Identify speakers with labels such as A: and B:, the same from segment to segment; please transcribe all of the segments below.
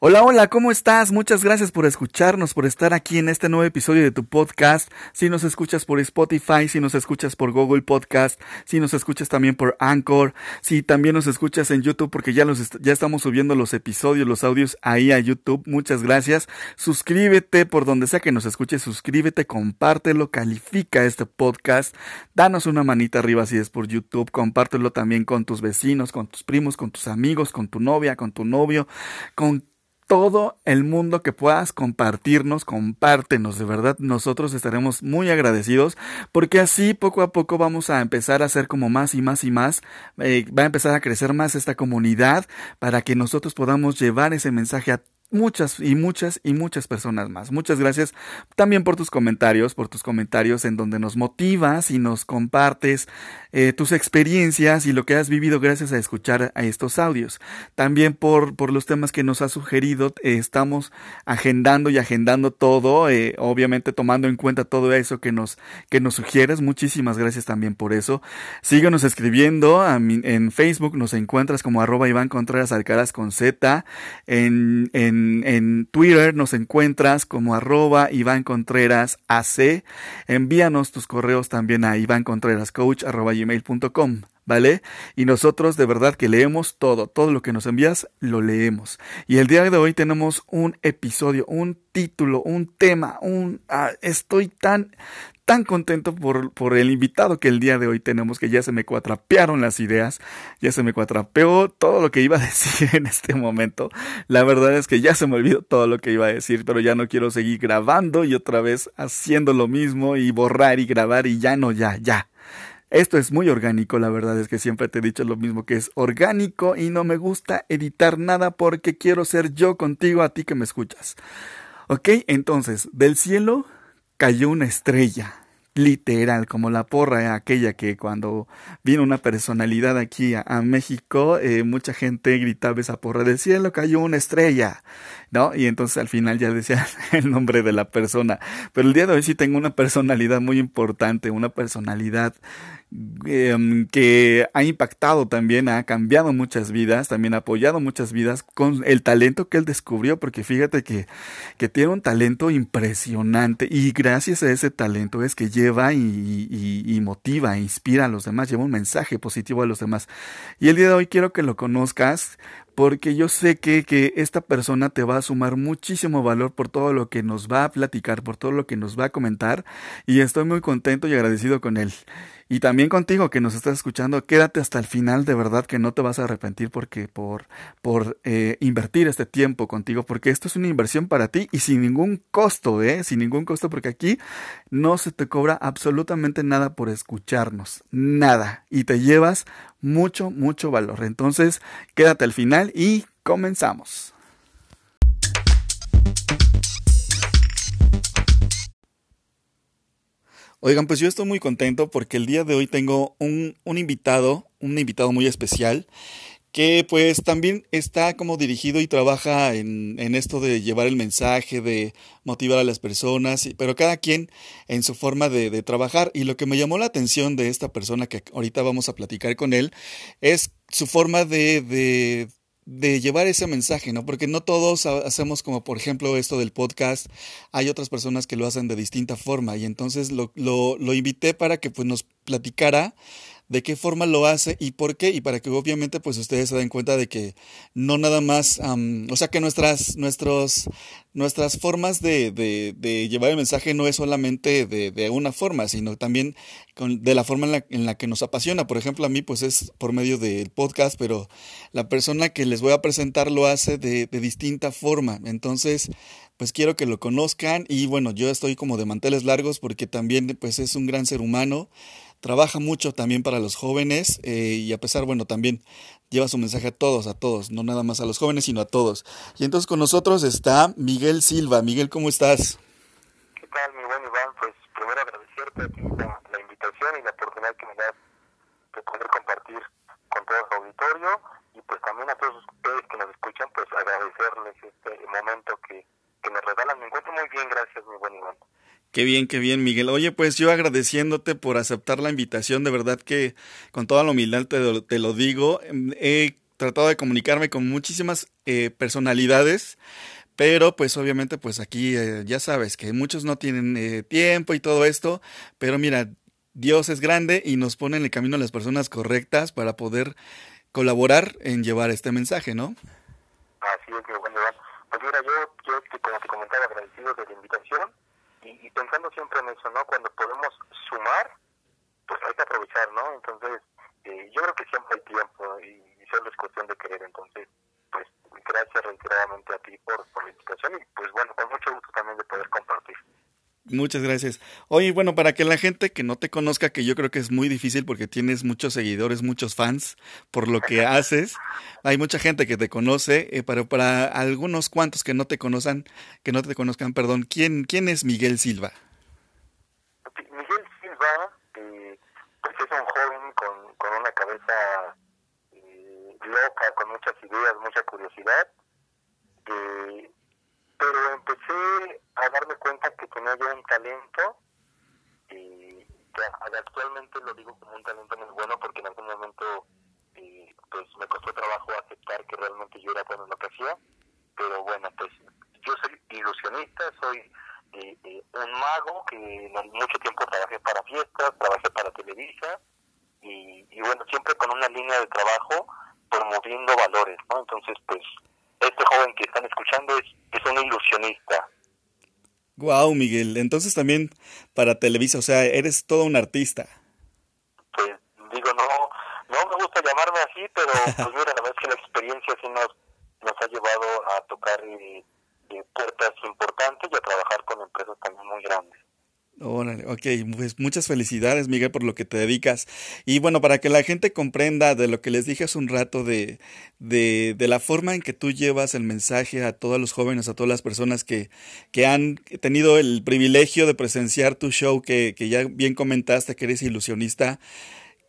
A: Hola, hola, ¿cómo estás? Muchas gracias por escucharnos, por estar aquí en este nuevo episodio de tu podcast. Si nos escuchas por Spotify, si nos escuchas por Google Podcast, si nos escuchas también por Anchor, si también nos escuchas en YouTube, porque ya, los ya estamos subiendo los episodios, los audios ahí a YouTube. Muchas gracias. Suscríbete por donde sea que nos escuches, suscríbete, compártelo, califica este podcast. Danos una manita arriba si es por YouTube, compártelo también con tus vecinos, con tus primos, con tus amigos, con tu novia, con tu novio, con todo el mundo que puedas compartirnos, compártenos, de verdad nosotros estaremos muy agradecidos porque así poco a poco vamos a empezar a hacer como más y más y más, eh, va a empezar a crecer más esta comunidad para que nosotros podamos llevar ese mensaje a muchas y muchas y muchas personas más. Muchas gracias también por tus comentarios, por tus comentarios en donde nos motivas y nos compartes eh, tus experiencias y lo que has vivido gracias a escuchar a estos audios. También por, por los temas que nos has sugerido, eh, estamos agendando y agendando todo, eh, obviamente tomando en cuenta todo eso que nos, que nos sugieres. Muchísimas gracias también por eso. Síguenos escribiendo en Facebook, nos encuentras como arroba Iván Contreras Alcaraz con Z, en, en en, Twitter nos encuentras como arroba Iván Contreras AC. Envíanos tus correos también a gmail.com. ¿vale? Y nosotros de verdad que leemos todo, todo lo que nos envías lo leemos. Y el día de hoy tenemos un episodio, un título, un tema, un... Ah, estoy tan, tan contento por, por el invitado que el día de hoy tenemos, que ya se me cuatrapearon las ideas, ya se me cuatrapeó todo lo que iba a decir en este momento. La verdad es que ya se me olvidó todo lo que iba a decir, pero ya no quiero seguir grabando y otra vez haciendo lo mismo y borrar y grabar y ya no, ya, ya. Esto es muy orgánico, la verdad es que siempre te he dicho lo mismo, que es orgánico y no me gusta editar nada porque quiero ser yo contigo a ti que me escuchas. Ok, entonces, del cielo cayó una estrella, literal, como la porra aquella que cuando vino una personalidad aquí a, México, eh, mucha gente gritaba esa porra del cielo cayó una estrella, ¿no? Y entonces al final ya decía el nombre de la persona. Pero el día de hoy sí tengo una personalidad muy importante, una personalidad Em, que ha impactado también, ha cambiado muchas vidas, también ha apoyado muchas vidas con el talento que él descubrió, porque fíjate que, que tiene un talento impresionante y gracias a ese talento es que lleva y, motiva, inspira a los demás, lleva un mensaje positivo a los demás. Y el día de hoy quiero que lo conozcas porque yo sé que, que, esta persona te va a sumar muchísimo valor por todo lo que nos va a platicar, por todo lo que nos va a comentar y estoy muy contento y agradecido con él. Y también contigo que nos estás escuchando, quédate hasta el final, de verdad que no te vas a arrepentir porque por, por eh, invertir este tiempo contigo, porque esto es una inversión para ti y sin ningún costo, ¿eh? Sin ningún costo, porque aquí no se te cobra absolutamente nada por escucharnos, nada. Y te llevas mucho, mucho valor. Entonces, quédate al final y comenzamos. Oigan, pues yo estoy muy contento porque el día de hoy tengo un, un invitado, un invitado muy especial, que pues también está como dirigido y trabaja en, en, esto de llevar el mensaje, de motivar a las personas, pero cada quien en su forma de, trabajar. Y lo que me llamó la atención de esta persona que ahorita vamos a platicar con él es su forma de, de de llevar ese mensaje, ¿no? Porque no todos hacemos como, por ejemplo, esto del podcast. Hay otras personas que lo hacen de distinta forma y entonces lo, lo, lo invité para que pues nos platicara de qué forma lo hace y por qué, y para que obviamente pues ustedes se den cuenta de que no nada más, o sea que nuestras, nuestros, nuestras formas de, de, de, llevar el mensaje no es solamente de, de una forma, sino también con, de la forma en la, en la, que nos apasiona. Por ejemplo, a mí pues es por medio del podcast, pero la persona que les voy a presentar lo hace de, de distinta forma. Entonces, pues quiero que lo conozcan y bueno, yo estoy como de manteles largos porque también pues es un gran ser humano trabaja mucho también para los jóvenes eh, y a pesar, bueno, también lleva su mensaje a todos, a todos, no nada más a los jóvenes, sino a todos. Y entonces con nosotros está Miguel Silva. Miguel, ¿cómo estás?
B: ¿Qué tal, mi buen Iván? Pues primero agradecerte la invitación y la oportunidad que me das de poder compartir con todo su auditorio y pues también a todos ustedes que nos escuchan, pues agradecerles este momento que, que me regalan. Me encuentro muy bien, gracias, mi buen Iván.
A: Qué bien, qué bien, Miguel. Oye, pues yo agradeciéndote por aceptar la invitación, de verdad que con toda la humildad te, te lo digo. He tratado de comunicarme con muchísimas eh, personalidades, pero pues obviamente pues aquí eh, ya sabes que muchos no tienen eh, tiempo y todo esto, pero mira, Dios es grande y nos pone en el camino a las personas correctas para poder colaborar en llevar este mensaje, ¿no?
B: Así es, mi buen Iván. Pues mira, yo, yo como te comentaba, agradecido de la invitación y, pensando siempre en eso, ¿no? Cuando podemos sumar, pues hay que aprovechar, ¿no? Entonces, eh, yo creo que siempre hay tiempo y, solo es cuestión de querer. Entonces, pues gracias reiteradamente a ti por la invitación y pues bueno, con mucho gusto también de poder compartir.
A: Muchas gracias. Oye, bueno, para que la gente que no te conozca, que yo creo que es muy difícil porque tienes muchos seguidores, muchos fans por lo que haces. Hay mucha gente que te conoce, eh, pero para algunos cuantos que no te conozcan, que no te conozcan, perdón, ¿quién, quién es Miguel Silva?
B: Miguel Silva, eh, pues es un joven con, con una cabeza eh, loca, con muchas ideas, mucha curiosidad. Eh, pero empecé a darme cuenta que tenía yo un talento y que actualmente lo digo como un talento muy bueno porque en algún momento pues me costó trabajo aceptar que realmente yo era bueno en lo que hacía pero bueno pues yo soy ilusionista soy eh, eh, un mago que mucho tiempo trabajé para fiestas trabajé para Televisa y, y bueno siempre con una línea de trabajo promoviendo valores no entonces pues este joven que están escuchando es, es un ilusionista.
A: Wow, Miguel. Entonces también para Televisa, o sea, eres todo un artista.
B: Pues digo, no, no me gusta llamarme así, pero pues mira, la verdad es que la experiencia sí nos, nos ha llevado a tocar eh, eh, puertas importantes y a trabajar con empresas también muy grandes.
A: Órale, ok, pues muchas felicidades Miguel por lo que te dedicas. Y bueno, para que la gente comprenda de lo que les dije hace un rato de, de, de, la forma en que tú llevas el mensaje a todos los jóvenes, a todas las personas que, que han tenido el privilegio de presenciar tu show, que, que ya bien comentaste que eres ilusionista,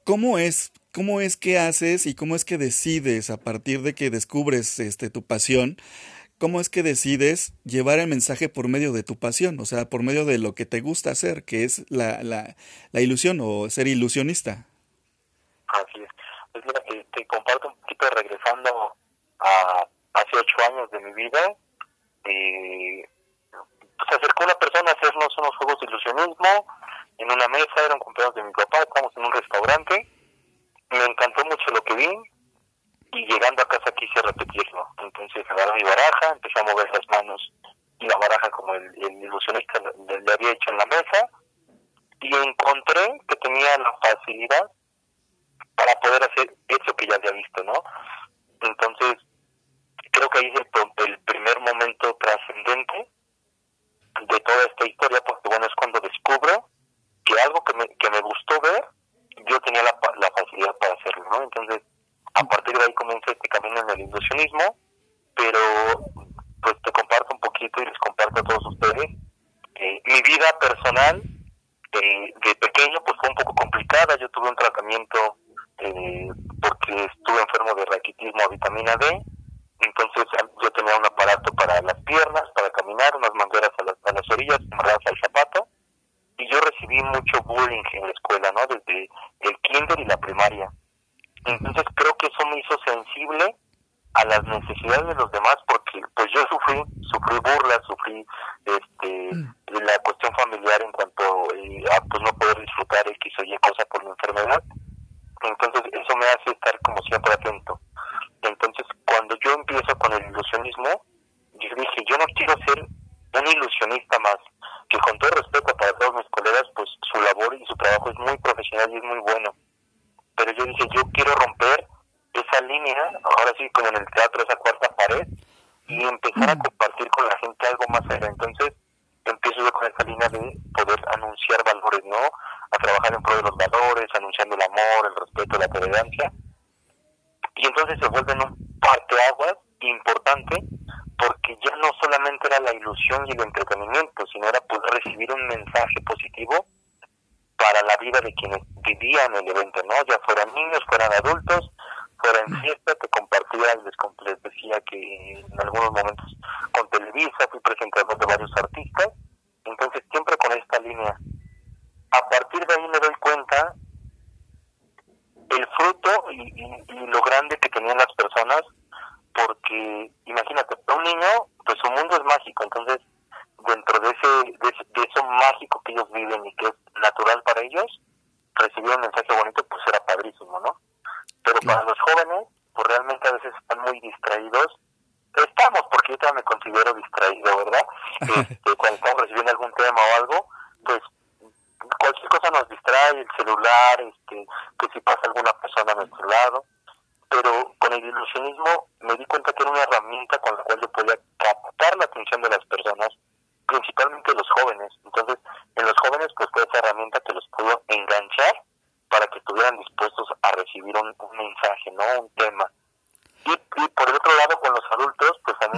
A: ¿cómo es, cómo es que haces y cómo es que decides a partir de que descubres este, tu pasión? ¿Cómo es que decides llevar el mensaje por medio de tu pasión? O sea, por medio de lo que te gusta hacer, que es la, la, la ilusión o ser ilusionista.
B: Así es. Pues mira, te, te comparto un poquito regresando a hace ocho años de mi vida. Eh, se acercó una persona a hacernos unos juegos de ilusionismo en una mesa, era un cumpleaños de mi papá, estábamos en un restaurante. Me encantó mucho lo que vi y llegando a casa quise repetirlo. Entonces agarré mi baraja, empecé a mover las manos y la baraja como el, el ilusionista le, había hecho en la mesa y encontré que tenía la facilidad para poder hacer eso que ya había visto, ¿no? Entonces creo que ahí es el, el primer momento trascendente de toda esta historia porque bueno es cuando descubro que algo que me, que me gustó ver yo tenía la, la facilidad para hacerlo, ¿no? Entonces a partir de ahí comencé este camino en el ilusionismo, pero pues te comparto un poquito y les comparto a todos ustedes. Eh, mi vida personal eh, de pequeño pues fue un poco complicada, yo tuve un tratamiento eh, porque estuve enfermo de raquitismo a vitamina D, entonces yo tenía un aparato para las piernas, para caminar, unas mangueras a las, a las orillas, amarradas al zapato, y yo recibí mucho bullying en la escuela, ¿no? Desde el kinder y la primaria. Entonces creo que eso me hizo sensible a las necesidades de los demás porque pues yo sufrí, sufrí burlas, sufrí este la cuestión familiar en cuanto eh, a pues no poder disfrutar X o Y cosa por mi enfermedad. Entonces eso me hace estar como siempre atento. Entonces cuando yo empiezo con el ilusionismo,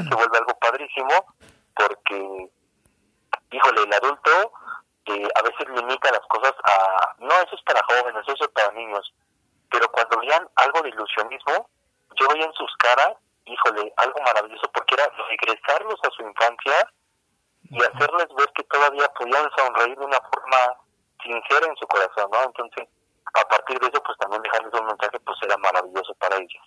B: se vuelve algo padrísimo, porque, híjole, el adulto eh, a veces limita las cosas a, no, eso es para jóvenes, eso es para niños, pero cuando veían algo de ilusionismo, yo veía en sus caras, híjole, algo maravilloso, porque era regresarlos a su infancia y hacerles ver que todavía podían sonreír de una forma sincera en su corazón, ¿no? Entonces, a partir de eso, pues también dejarles un mensaje, pues era maravilloso para ellos.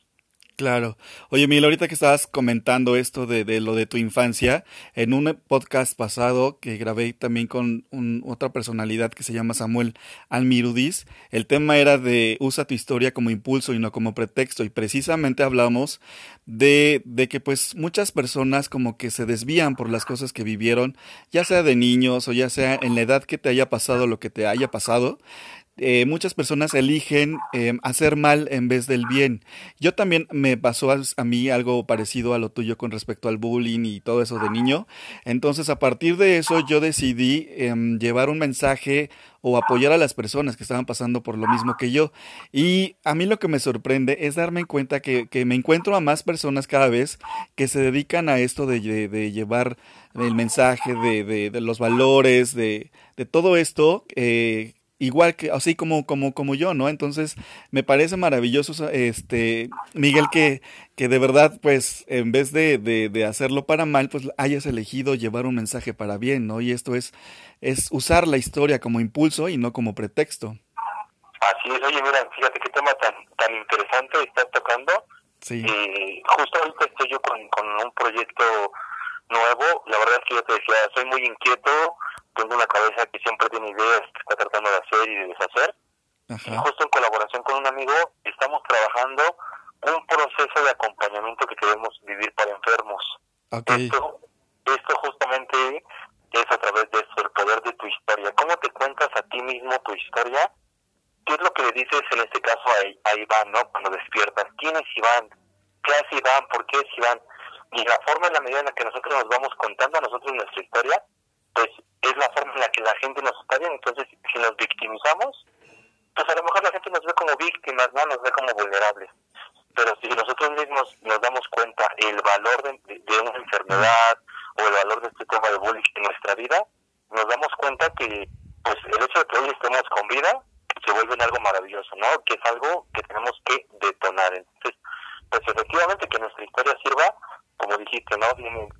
A: Claro. Oye, Mil, ahorita que estabas comentando esto de, de, lo de tu infancia, en un podcast pasado que grabé también con un, otra personalidad que se llama Samuel Almirudis, el tema era de usa tu historia como impulso y no como pretexto. Y precisamente hablamos de, de que pues muchas personas como que se desvían por las cosas que vivieron, ya sea de niños o ya sea en la edad que te haya pasado lo que te haya pasado. Eh, muchas personas eligen em, hacer mal en vez del bien. Yo también me pasó a, mí algo parecido a lo tuyo con respecto al bullying y todo eso de niño. Entonces, a partir de eso, yo decidí em, llevar un mensaje o apoyar a las personas que estaban pasando por lo mismo que yo. Y a mí lo que me sorprende es darme cuenta que, me encuentro a más personas cada vez que se dedican a esto de, llevar el mensaje, de, los valores, de, de todo esto. Eh, igual que así como como como yo no entonces me parece maravilloso este Miguel que que de verdad pues en vez de, de, hacerlo para mal pues hayas elegido llevar un mensaje para bien no y esto es es usar la historia como impulso y no como pretexto.
B: Así es oye mira fíjate qué tema tan tan interesante estás tocando. Sí. Eh, justo ahorita estoy yo con, con un proyecto nuevo la verdad es que yo te decía soy muy inquieto tengo una cabeza que siempre tiene ideas que está tratando de hacer y de deshacer. Y justo en colaboración con un amigo estamos trabajando un proceso de acompañamiento que queremos vivir para enfermos. Esto, esto justamente es a través de eso, el poder de tu historia. ¿Cómo te cuentas a ti mismo tu historia? ¿Qué es lo que le dices en este caso a, a Iván, ¿no? Cuando despiertas. ¿Quién es Iván? ¿Qué hace Iván? ¿Por qué es Iván? Y la forma en la medida en la que nosotros nos vamos contando a nosotros nuestra historia, pues es la forma en la que la gente nos está viendo. Entonces, si nos victimizamos, pues a lo mejor la gente nos ve como víctimas, no nos ve como vulnerables. Pero si nosotros mismos nos damos cuenta el valor de, una enfermedad o el valor de este tema de bullying en nuestra vida, nos damos cuenta que pues el hecho de que hoy estemos con vida se vuelve en algo maravilloso, ¿no? Que es algo que tenemos que detonar. Entonces, pues efectivamente que nuestra historia sirva, como dijiste, ¿no?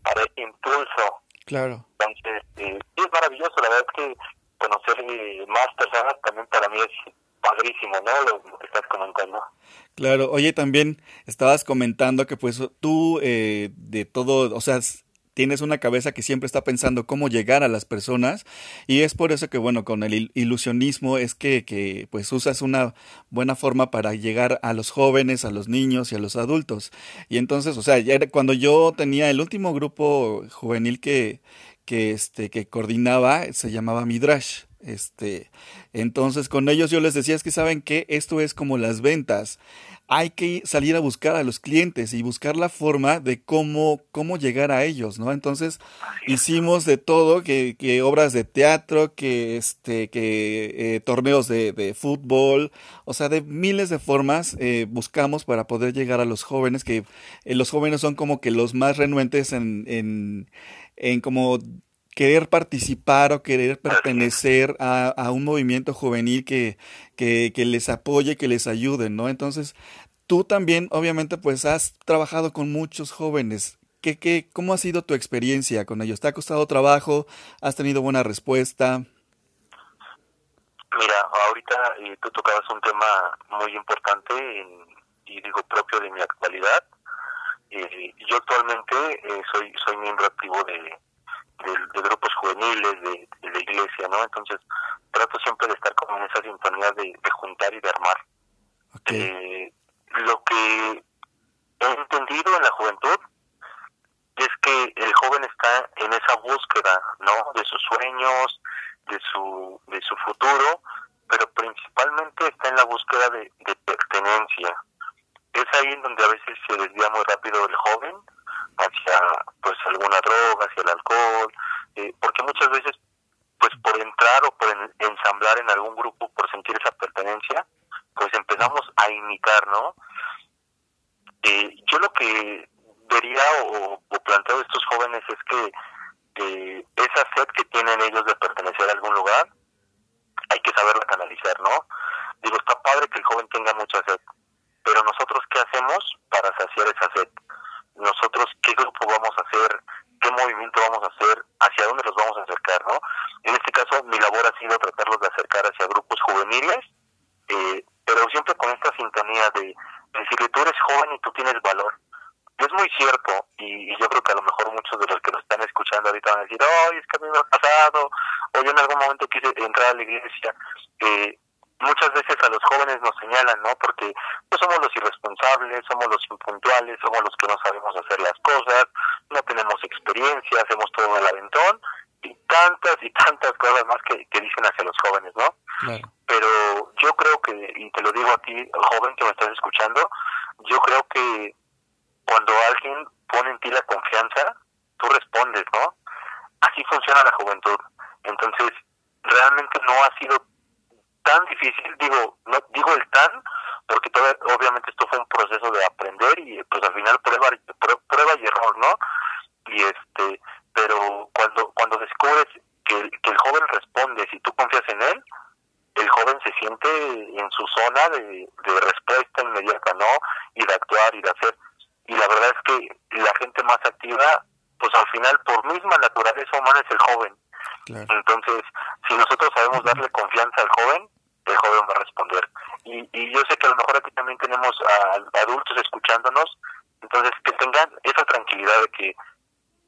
B: para impulso
A: Claro.
B: Entonces, eh, es maravilloso, la verdad es que conocer eh, más personas también para mí es padrísimo, ¿no? Lo, que estás comentando.
A: Claro, oye, también estabas comentando que pues tú eh, de todo, o sea, tienes una cabeza que siempre está pensando cómo llegar a las personas y es por eso que bueno con el ilusionismo es que, que pues usas una buena forma para llegar a los jóvenes, a los niños y a los adultos. Y entonces o sea cuando yo tenía el último grupo juvenil que que este que coordinaba se llamaba Midrash este entonces con ellos yo les decía es que saben que esto es como las ventas. Hay que salir a buscar a los clientes y buscar la forma de cómo, cómo llegar a ellos, ¿no? Entonces hicimos de todo, que, que obras de teatro, que, este, que eh, torneos de, de, fútbol, o sea, de miles de formas eh, buscamos para poder llegar a los jóvenes, que eh, los jóvenes son como que los más renuentes en, en, en como querer participar o querer pertenecer a, a un movimiento juvenil que, que, que, les apoye, que les ayude, ¿no? Entonces, tú también, obviamente, pues has trabajado con muchos jóvenes. ¿Qué, qué, ¿Cómo ha sido tu experiencia con ellos? ¿Te ha costado trabajo? ¿Has tenido buena respuesta?
B: Mira, ahorita eh, tú tocabas un tema muy importante y digo propio de mi actualidad Eh, yo actualmente eh, soy soy miembro activo de, de, grupos juveniles de, la iglesia, ¿no? Entonces trato siempre de estar como en esa sintonía de, juntar y de armar. Eh, lo que he entendido en la juventud es que el joven está en esa búsqueda, ¿no? De sus sueños, de su, de su futuro, pero principalmente está en la búsqueda de, pertenencia. Es ahí en donde a veces se desvía muy rápido el joven hacia pues alguna droga, hacia el alcohol, eh, porque muchas veces pues por entrar o por ensamblar en algún grupo, por sentir esa pertenencia, pues empezamos a imitar, ¿no? Eh, yo lo que vería o, planteo a estos jóvenes es que esa sed que tienen ellos de pertenecer a algún lugar, hay que saberla canalizar, ¿no? Digo, está padre que el joven tenga mucha sed, pero nosotros qué hacemos para saciar esa sed? Nosotros qué grupo vamos a hacer, qué movimiento vamos a hacer, hacia dónde los vamos a acercar, ¿no? En este caso, mi labor ha sido tratarlos de acercar hacia grupos juveniles, eh, pero siempre con esta sintonía de decirle, tú eres joven y tú tienes valor. es muy cierto, y, yo creo que a lo mejor muchos de los que lo están escuchando ahorita van a decir, ay, es que a mí me ha pasado, o yo en algún momento quise entrar a la iglesia. Eh, muchas veces a los jóvenes nos señalan, ¿no? Porque pues somos los irresponsables, somos los impuntuales, somos los que no sabemos hacer las cosas, no tenemos experiencia, hacemos todo en el aventón y tantas y tantas cosas más que, que dicen hacia los jóvenes, ¿no? Pero yo creo que, y te lo digo a ti, joven que me estás escuchando, yo creo que cuando alguien pone en ti la confianza, tú respondes, ¿no? Así funciona la juventud. Entonces, realmente no ha sido tan difícil, digo, no digo el tan, porque todo, obviamente esto fue un proceso de aprender y pues al final prueba, prueba y error, ¿no? Y este, pero cuando cuando descubres que, que el joven responde, si tú confías en él, el joven se siente en su zona de, de respuesta inmediata, ¿no? Y de actuar y de hacer. Y la verdad es que la gente más activa, pues al final, por misma naturaleza humana, es el joven. Entonces, si nosotros sabemos darle confianza al joven, el joven va a responder. Y, y yo sé que a lo mejor aquí también tenemos a, adultos escuchándonos, entonces que tengan esa tranquilidad de que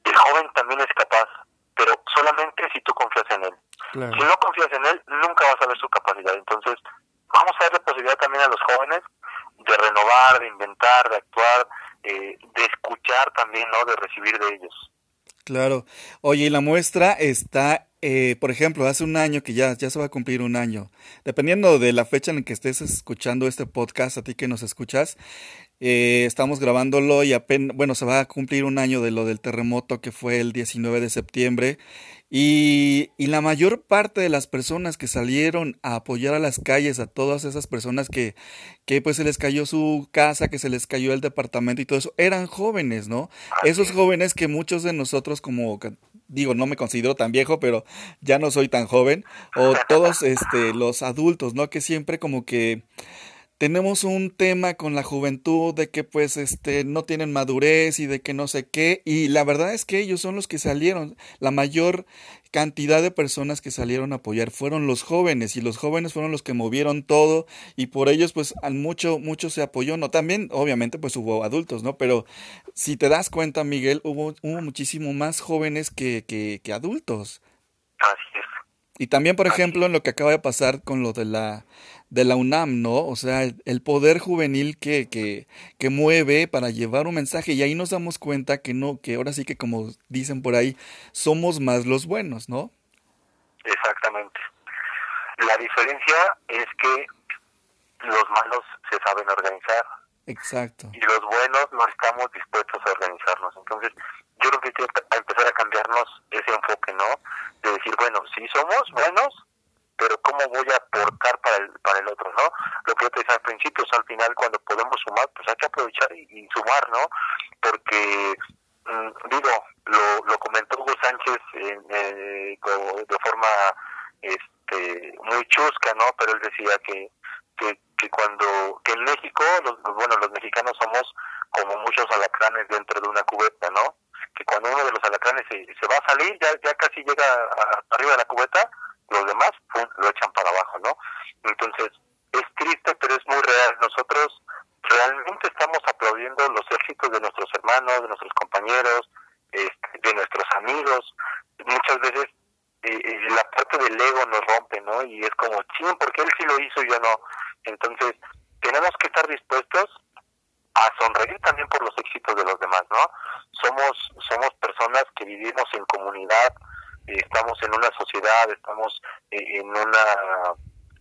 B: el joven también es capaz, pero solamente si tú confías en él. Si no confías en él, nunca vas a ver su capacidad. Entonces, vamos a darle posibilidad también a los jóvenes de renovar, de inventar, de actuar, eh, de escuchar también, ¿no? De recibir de ellos.
A: Claro. Oye, y la muestra está, eh, por ejemplo, hace un año que ya, ya se va a cumplir un año. Dependiendo de la fecha en que estés escuchando este podcast, a ti que nos escuchas, eh, estamos grabándolo y apenas, bueno, se va a cumplir un año de lo del terremoto que fue el 19 de septiembre. Y, y, la mayor parte de las personas que salieron a apoyar a las calles, a todas esas personas que, que pues se les cayó su casa, que se les cayó el departamento y todo eso, eran jóvenes, ¿no? Esos jóvenes que muchos de nosotros como digo, no me considero tan viejo, pero ya no soy tan joven, o todos este los adultos, ¿no? Que siempre como que tenemos un tema con la juventud de que pues este no tienen madurez y de que no sé qué y la verdad es que ellos son los que salieron. La mayor cantidad de personas que salieron a apoyar fueron los jóvenes y los jóvenes fueron los que movieron todo y por ellos pues al mucho mucho se apoyó no también obviamente pues hubo adultos no pero si te das cuenta Miguel hubo, hubo muchísimo más jóvenes que, que, que adultos.
B: Así es.
A: y también por ejemplo en lo que acaba de pasar con lo de la de la UNAM, ¿no? O sea, el poder juvenil que, que, que mueve para llevar un mensaje y ahí nos damos cuenta que no, que ahora sí que como dicen por ahí, somos más los buenos, ¿no?
B: Exactamente. La diferencia es que los malos se saben organizar.
A: Exacto.
B: Y los buenos no estamos dispuestos a organizarnos. Entonces, yo creo que hay que empezar a cambiarnos ese enfoque, ¿no? De decir, bueno, si somos buenos, pero cómo voy a aportar para el, para el otro, ¿no? Lo que yo te decía al principio, al final cuando podemos sumar, pues hay que aprovechar y, sumar, ¿no? Porque, mm, digo, lo, lo comentó Hugo Sánchez eh, de forma este muy chusca, ¿no? Pero él decía que, que, cuando, que en México, los, bueno, los mexicanos somos como muchos alacranes dentro de una cubeta, ¿no? Que cuando uno de los alacranes se, se va a salir, ya, ya casi llega arriba de la cubeta, los demás lo echan para abajo, ¿no? Entonces, es triste, pero es muy real. Nosotros realmente estamos aplaudiendo los éxitos de nuestros hermanos de nuestros compañeros, este, de nuestros amigos. Muchas veces eh, eh, la parte del ego nos rompe, ¿no? Y es como, ching, porque él sí lo hizo y yo no. Entonces, tenemos que estar dispuestos a sonreír también por los éxitos de los demás, ¿no? Somos, somos personas que vivimos en comunidad, eh, estamos en una sociedad, estamos en una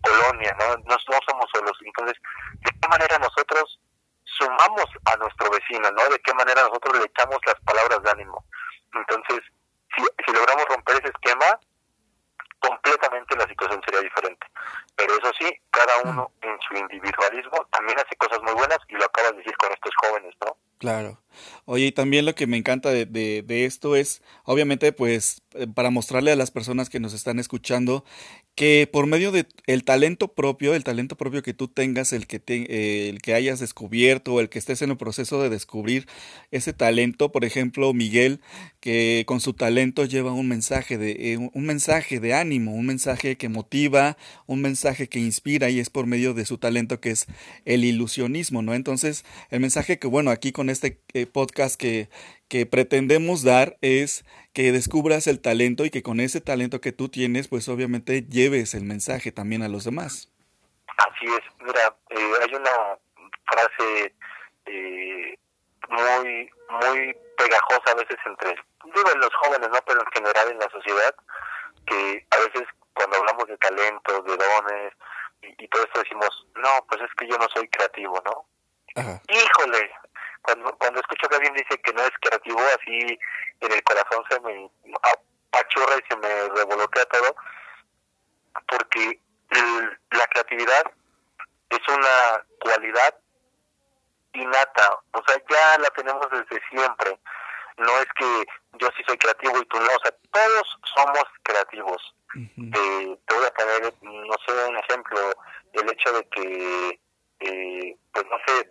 B: colonia, ¿no? ¿no? No somos solos. Entonces, ¿de qué manera nosotros sumamos a nuestro vecino, ¿no? De qué manera nosotros le echamos las palabras de ánimo. Entonces, si, si logramos romper ese esquema, completamente la situación sería diferente. Pero eso sí, cada uno mm. en su individualismo también hace cosas muy buenas y lo acabas de decir con estos jóvenes, ¿no?
A: Claro. Oye, y también lo que me encanta de, de, de esto es, obviamente, pues, eh, para mostrarle a las personas que nos están escuchando que por medio de el talento propio, el talento propio que tú tengas, el que te, eh, el que hayas descubierto, el que estés en el proceso de descubrir ese talento, por ejemplo, Miguel, que con su talento lleva un mensaje de eh, un mensaje de ánimo, un mensaje que motiva, un mensaje que inspira y es por medio de su talento que es el ilusionismo, ¿no? Entonces, el mensaje que bueno, aquí con este eh, podcast que que pretendemos dar es que descubras el talento y que con ese talento que tú tienes, pues obviamente lleves el mensaje también a los demás.
B: Así es, mira, eh, hay una frase eh, muy muy pegajosa a veces entre, digo en los jóvenes, no, pero en general en la sociedad, que a veces cuando hablamos de talento, de dones y, y todo esto decimos, no, pues es que yo no soy creativo, ¿no? Ajá. Híjole, cuando, cuando escucho que alguien dice que no es creativo, así en el corazón se me apachurra y se me revolotea todo, porque la creatividad es una cualidad innata, o sea, ya la tenemos desde siempre. No es que yo sí soy creativo y tú no, o sea, todos somos creativos. eh, te voy a poner, no sé, un ejemplo, el hecho de que, eh, pues no sé,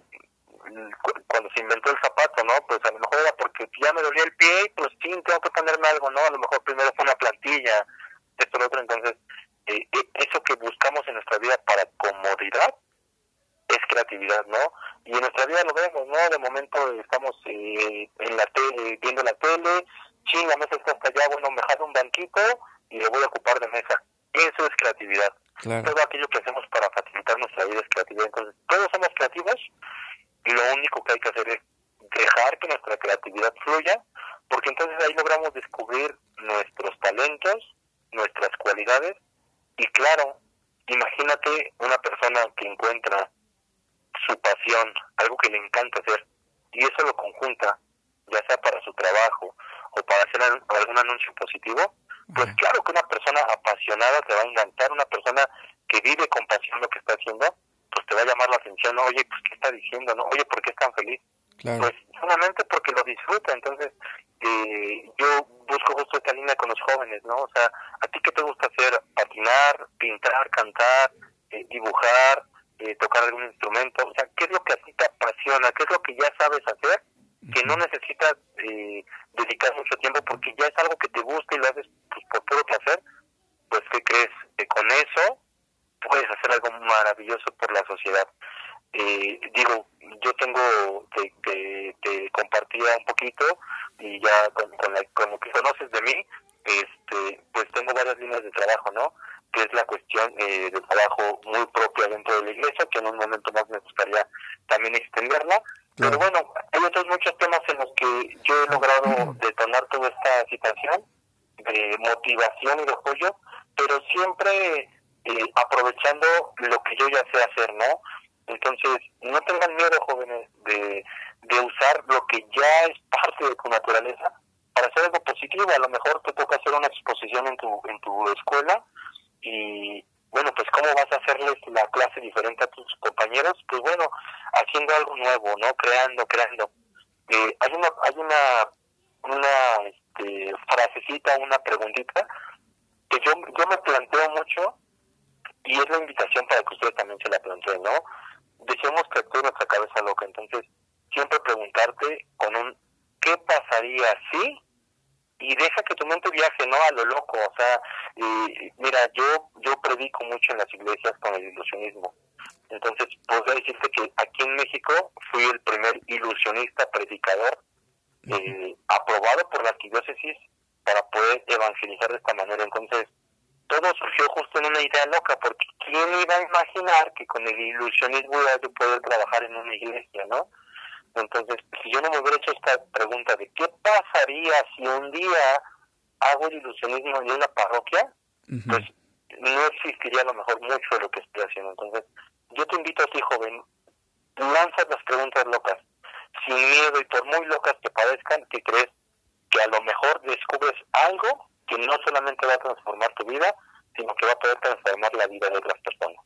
B: cuando se inventó el zapato, ¿no? Pues a lo mejor era porque ya me dolía el pie, pues sí, tengo que ponerme algo, ¿no? A lo mejor primero fue una plantilla, esto, lo otro, entonces, eh, eh, eso que buscamos en nuestra vida para comodidad es creatividad, ¿no? Y en nuestra vida lo vemos, ¿no? De momento estamos eh, en la tele, viendo la tele, ching, la mesa está hasta allá, bueno, me jalo un banquito y le voy a ocupar de mesa. Eso es creatividad. Todo aquello que hacemos para facilitar nuestra vida es creatividad. Entonces, todos somos creativos, lo único que hay que hacer es dejar que nuestra creatividad fluya, porque entonces ahí logramos descubrir nuestros talentos, nuestras cualidades, y claro, imagínate una persona que encuentra su pasión, algo que le encanta hacer, y eso lo conjunta, ya sea para su trabajo o para hacer algún anuncio positivo, pues claro que una persona apasionada te va a encantar, una persona que vive con pasión lo que está haciendo, pues te va a llamar la atención, oye, pues qué está diciendo, ¿no? Oye, ¿por qué es tan feliz? Pues solamente porque lo disfruta, entonces eh, yo busco justo esta línea con los jóvenes, ¿no? O sea, ¿a ti qué te gusta hacer? Patinar, pintar, cantar, eh, dibujar, eh, tocar algún instrumento, o sea, ¿qué es lo que a ti te apasiona? ¿Qué es lo que ya sabes hacer? Que no necesitas eh, dedicar mucho tiempo porque ya es algo que te gusta y lo haces pues, por puro placer, pues ¿qué crees? Que con eso puedes hacer algo maravilloso por la sociedad. Eh, digo, yo tengo, te, te, compartía un poquito y ya con, con, lo que conoces de mí, este, pues tengo varias líneas de trabajo, ¿no? Que es la cuestión eh, del trabajo muy propia dentro de la iglesia, que en un momento más me gustaría también extenderla. Pero bueno, hay otros muchos temas en los que yo he logrado detonar toda esta situación de motivación y de apoyo, pero siempre eh, aprovechando lo que yo ya sé hacer, ¿no? Entonces, no tengan miedo, jóvenes, de, de usar lo que ya es parte de tu naturaleza para hacer algo positivo. A lo mejor te toca hacer una exposición en tu, en tu escuela y, bueno, pues cómo vas a hacerles la clase diferente a tus compañeros, pues bueno, haciendo algo nuevo, ¿no? Creando, creando. Eh, hay una, hay una, una este, frasecita, una preguntita que yo, yo me planteo mucho y es la invitación para que ustedes también se la planteen, ¿no? Dejemos que actúe nuestra cabeza loca, entonces siempre preguntarte con un ¿qué pasaría si? Y deja que tu mente viaje, ¿no? A lo loco, o sea, y, mira, yo yo predico mucho en las iglesias con el ilusionismo. Entonces, podría decirte que aquí en México fui el primer ilusionista predicador eh, aprobado por la arquidiócesis para poder evangelizar de esta manera. Entonces, todo surgió justo en una idea loca, porque ¿quién iba a imaginar que con el ilusionismo iba a poder trabajar en una iglesia, no? Entonces, si yo no me hubiera hecho esta pregunta de qué pasaría si un día hago el ilusionismo en una parroquia, pues no existiría a lo mejor mucho de lo que estoy haciendo. Entonces, yo te invito a ti, joven, lanza las preguntas locas, sin miedo y por muy locas que parezcan, que crees que a lo mejor descubres algo que no solamente va a transformar tu vida, sino que va a poder transformar la vida de otras personas.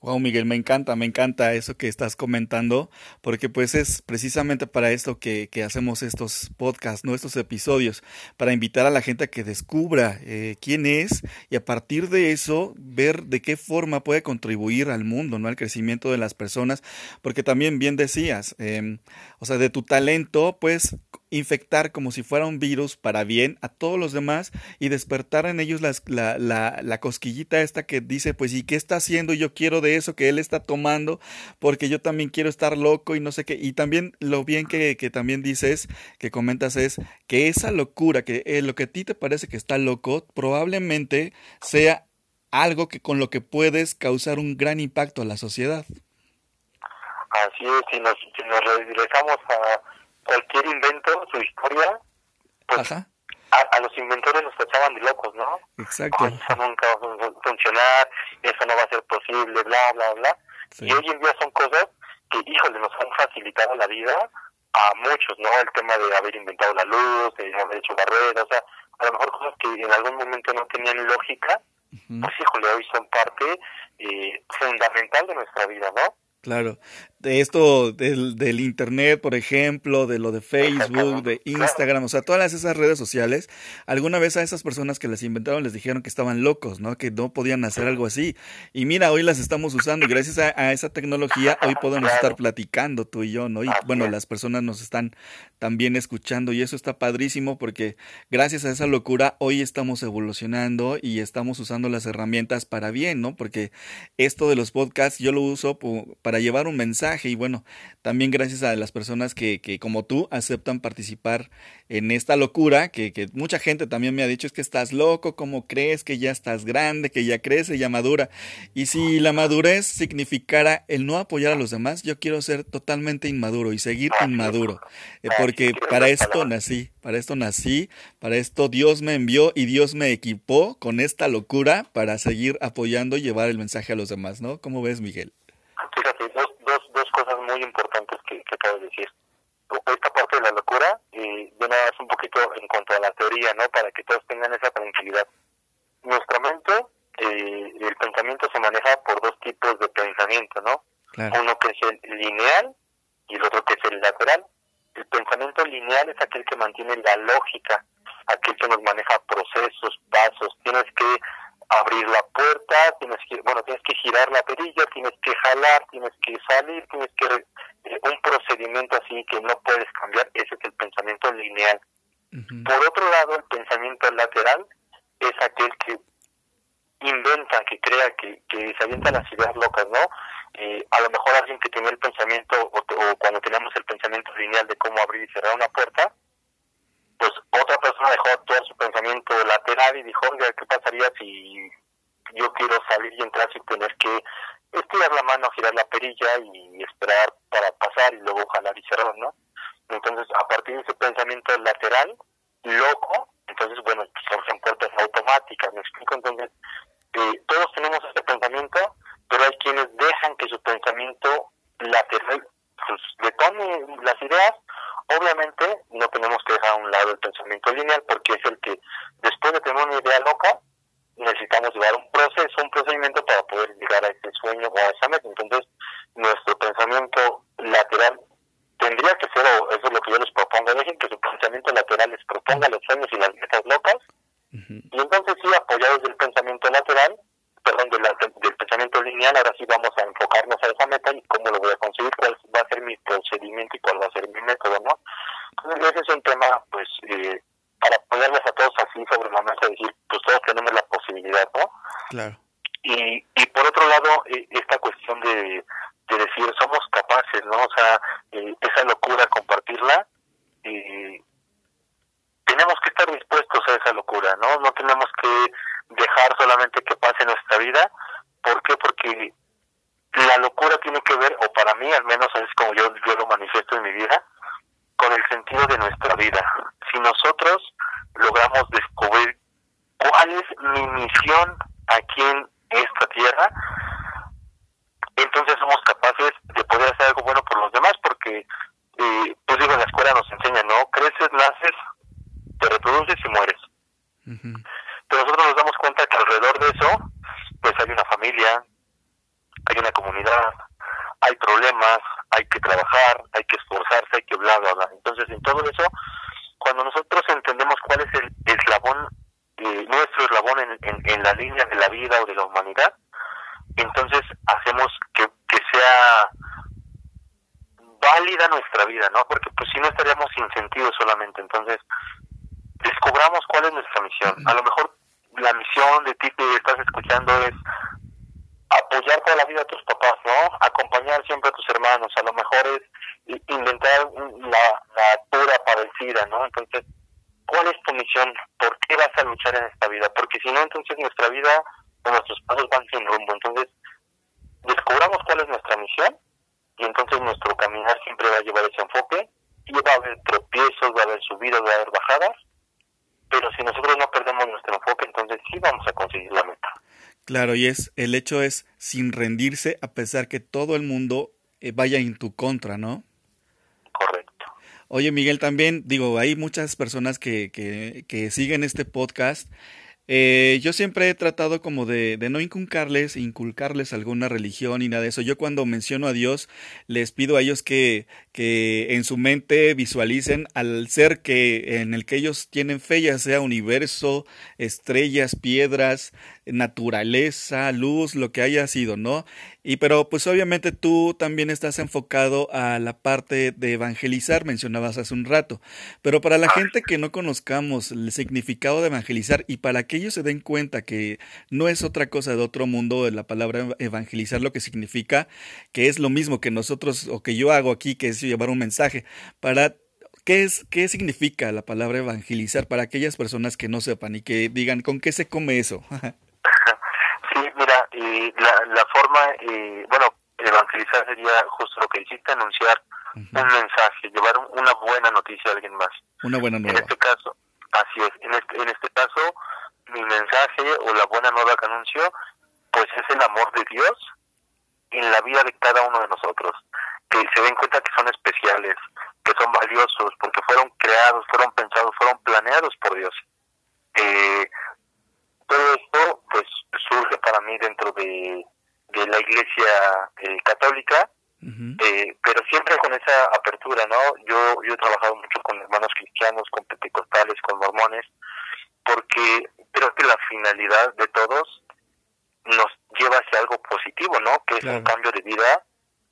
A: Wow, Miguel, me encanta, me encanta eso que estás comentando, porque pues es precisamente para esto que, que hacemos estos podcasts, ¿no? Estos episodios, para invitar a la gente a que descubra eh, quién es y a partir de eso ver de qué forma puede contribuir al mundo, ¿no? Al crecimiento de las personas, porque también bien decías, eh, o sea, de tu talento, pues infectar como si fuera un virus para bien a todos los demás y despertar en ellos la, la, la, cosquillita esta que dice, pues, ¿y qué está haciendo? Yo quiero de eso que él está tomando porque yo también quiero estar loco y no sé qué. Y también lo bien que, que también dices, que comentas es que esa locura, que eh, lo que a ti te parece que está loco, probablemente sea algo que con lo que puedes causar un gran impacto a la sociedad.
B: Así es, si nos, si nos a cualquier invento, su historia, pues a, a, los inventores los tachaban de locos, ¿no?
A: Exacto.
B: eso nunca va a funcionar, eso no va a ser posible, bla, bla, bla. Y hoy en día son cosas que, híjole, nos han facilitado la vida a muchos, ¿no? El tema de haber inventado la luz, de haber hecho barreras, o sea, a lo mejor cosas que en algún momento no tenían lógica, pues híjole, hoy son parte eh, fundamental de nuestra vida, ¿no?
A: Claro, de esto del, del, internet, por ejemplo, de lo de Facebook, de Instagram, o sea, todas esas redes sociales, alguna vez a esas personas que las inventaron les dijeron que estaban locos, ¿no? Que no podían hacer algo así. Y mira, hoy las estamos usando y gracias a, esa tecnología hoy podemos estar platicando tú y yo, ¿no? Y bueno, las personas nos están también escuchando y eso está padrísimo porque gracias a esa locura hoy estamos evolucionando y estamos usando las herramientas para bien, ¿no? Porque esto de los podcasts yo lo uso para llevar un mensaje y bueno, también gracias a las personas que, que como tú aceptan participar en esta locura, que, que, mucha gente también me ha dicho es que estás loco, ¿cómo crees que ya estás grande, que ya crece, ya madura? Y si la madurez significara el no apoyar a los demás, yo quiero ser totalmente inmaduro y seguir inmaduro, eh, porque para esto nací, para esto nací, para esto Dios me envió y Dios me equipó con esta locura para seguir apoyando y llevar el mensaje a los demás, ¿no? ¿Cómo ves, Miguel?
B: Muy importantes que, que acabo de decir. Esta parte de la locura, y de nada es un poquito en cuanto a la teoría, ¿no? Para que todos tengan esa tranquilidad. Nuestra mente, eh, el pensamiento se maneja por dos tipos de pensamiento, ¿no? Uno que es el lineal y el otro que es el lateral. El pensamiento lineal es aquel que mantiene la lógica, aquel que nos maneja procesos, pasos. Tienes que abrir la puerta, tienes que, bueno, tienes que girar la perilla, tienes que jalar, tienes que salir, tienes que eh, un procedimiento así que no puedes cambiar, ese es el pensamiento lineal. Por otro lado, el pensamiento lateral es aquel que inventa, que crea, que, que se avienta las ideas locas, ¿no? Eh, a lo mejor alguien que tenía el pensamiento, o, o cuando teníamos el pensamiento lineal de cómo abrir y cerrar una puerta, pues otra persona dejó actuar su pensamiento lateral y dijo, oiga, ¿qué pasaría si yo quiero salir y entrar sin tener que estirar la mano, girar la perilla y esperar para pasar y luego jalar y cerrar, ¿no? Entonces, a partir de ese pensamiento lateral, loco, entonces, bueno, surgen puertas automáticas, ¿me explico? Entonces, eh, todos tenemos ese pensamiento, pero hay quienes dejan que su pensamiento lateral pues, detone las ideas Obviamente no tenemos que dejar a un lado el pensamiento lineal porque es el que después de tener una idea loca necesitamos llevar un proceso, un procedimiento para poder llegar a ese sueño o a esa meta. Entonces nuestro pensamiento lateral tendría que ser, o eso es lo que yo les propongo, dejen que su pensamiento lateral les proponga los sueños y las metas locas y entonces sí apoyados del pensamiento lateral perdón, del, pensamiento lineal, ahora sí vamos a enfocarnos a esa meta y cómo lo voy a conseguir, cuál va a ser mi procedimiento y cuál va a ser mi método, ¿no? Entonces ese es un tema, pues, eh, para ponerles a todos así sobre la mesa, decir, pues todos tenemos la posibilidad, ¿no?
A: Claro.
B: Y, y por otro lado, eh, esta cuestión de, de decir, somos capaces, ¿no? O sea, eh, esa locura, compartirla, eh, tenemos que estar dispuestos a esa locura, ¿no? No tenemos que dejar solamente que pase nuestra vida. ¿Por qué? Porque la locura tiene que ver, o para mí al menos es como yo, yo lo manifiesto en mi vida, con el sentido de nuestra vida. Si nosotros logramos descubrir cuál es mi misión aquí en esta tierra, entonces somos capaces de poder hacer algo bueno por los demás, porque, eh, pues digo, en la escuela nos enseña, ¿no? Creces, naces, te reproduces y mueres nos damos cuenta que alrededor de eso, pues hay una familia, hay una comunidad, hay problemas, hay que trabajar, hay que esforzarse, hay que bla, bla, bla. Entonces, en todo eso, cuando nosotros entendemos cuál es el eslabón, eh, nuestro eslabón en, en, la línea de la vida o de la humanidad, entonces hacemos que, que sea válida nuestra vida, ¿no? Porque pues si no estaríamos sin sentido solamente. Entonces, descubramos cuál es nuestra misión. A lo mejor la misión de ti que estás escuchando es apoyar toda la vida a tus papás, ¿no? Acompañar siempre a tus hermanos. A lo mejor es inventar la, la pura padecida, ¿no? Entonces, ¿cuál es tu misión? ¿Por qué vas a luchar en esta vida? Porque si no, entonces nuestra vida o nuestros pasos van sin rumbo. Entonces, descubramos cuál es nuestra misión y entonces nuestro caminar siempre va a llevar ese enfoque y va a haber tropiezos, va a haber subidas, va a haber bajadas, pero si nosotros no perdemos nuestro enfoque, entonces sí vamos a conseguir la meta.
A: Claro, y es el hecho es sin rendirse a pesar que todo el mundo eh, vaya en tu contra, ¿no?
B: Correcto.
A: Oye, Miguel, también digo, hay muchas personas que, que, que siguen este podcast eh, yo siempre he tratado como de, de, no inculcarles, inculcarles alguna religión y nada de eso. Yo cuando menciono a Dios, les pido a ellos que, que en su mente visualicen al ser que, en el que ellos tienen fe, ya sea universo, estrellas, piedras, naturaleza, luz, lo que haya sido, ¿no? Y pero pues obviamente tú también estás enfocado a la parte de evangelizar, mencionabas hace un rato, pero para la gente que no conozcamos el significado de evangelizar y para que ellos se den cuenta que no es otra cosa de otro mundo de la palabra evangelizar lo que significa, que es lo mismo que nosotros o que yo hago aquí, que es llevar un mensaje, para ¿Qué, es, ¿Qué significa la palabra evangelizar para aquellas personas que no sepan y que digan con qué se come eso?
B: y la, la forma, y bueno, evangelizar sería justo lo que hiciste, anunciar un mensaje, llevar una buena noticia a alguien más.
A: Una buena nueva.
B: En este caso, así es, en este, en este caso, mi mensaje o la buena nueva que anuncio, pues es el amor de Dios en la vida de cada uno de nosotros, que se den cuenta que son especiales, que son valiosos, porque fueron creados, fueron pensados, fueron planeados por Dios. Eh, todo esto pues surge para mí dentro de, de la iglesia eh, católica eh, pero siempre con esa apertura no yo yo he trabajado mucho con hermanos cristianos con pentecostales con mormones porque creo que la finalidad de todos nos lleva hacia algo positivo no que es un cambio de vida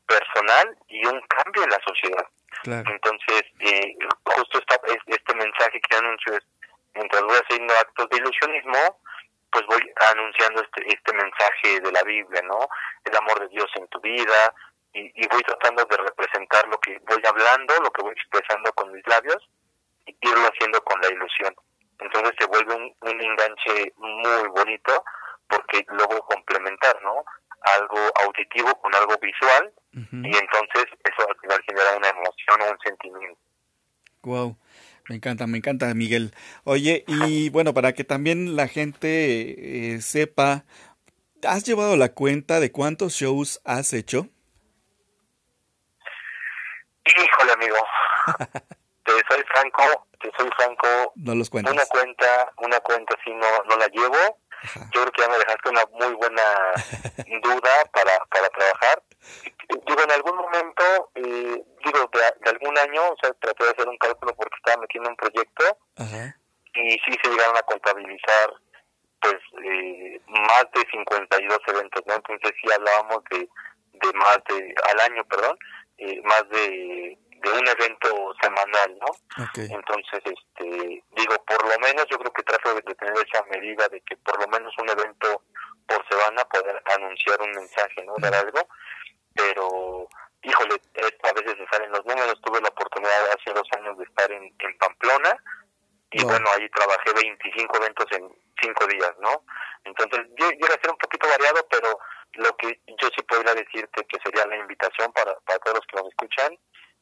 B: personal y un cambio en la sociedad entonces eh, justo esta, este mensaje que anuncio es mientras voy haciendo actos de ilusionismo pues voy anunciando este, este mensaje de la Biblia, ¿no? El amor de Dios en tu vida y, y voy tratando de representar lo que voy hablando, lo que voy expresando con mis labios y irlo haciendo con la ilusión. Entonces se vuelve un, un enganche muy bonito porque luego complementar, ¿no? Algo auditivo con algo visual y entonces eso al final genera una emoción o un sentimiento.
A: Wow. Me encanta, me encanta, Miguel. Oye, y bueno, para que también la gente eh, sepa, ¿has llevado la cuenta de cuántos shows has hecho?
B: Híjole, amigo. te soy franco, te soy franco.
A: No los
B: cuentas. Una cuenta, una cuenta sí no, no la llevo. Yo creo que ya me dejaste una muy buena duda para, para trabajar. Digo, en algún momento, eh, digo, de, algún año, o sea, traté de hacer un cálculo porque estaba metiendo un proyecto y sí se llegaron a contabilizar pues eh, más de 52 eventos, ¿no? Entonces sí hablábamos de, de más de, al año, perdón, eh, más de, de un evento semanal, ¿no? Entonces, este, digo, por lo menos yo creo que trato de tener esa medida de que por lo menos un evento por semana poder anunciar un mensaje, ¿no? Dar algo pero híjole, a veces se salen los números. Tuve la oportunidad hace dos años de estar en, y bueno, ahí trabajé 25 eventos en 5 días, ¿no? Entonces, yo, yo a ser un poquito variado, pero lo que yo sí podría decirte que sería la invitación para, para todos los que nos escuchan,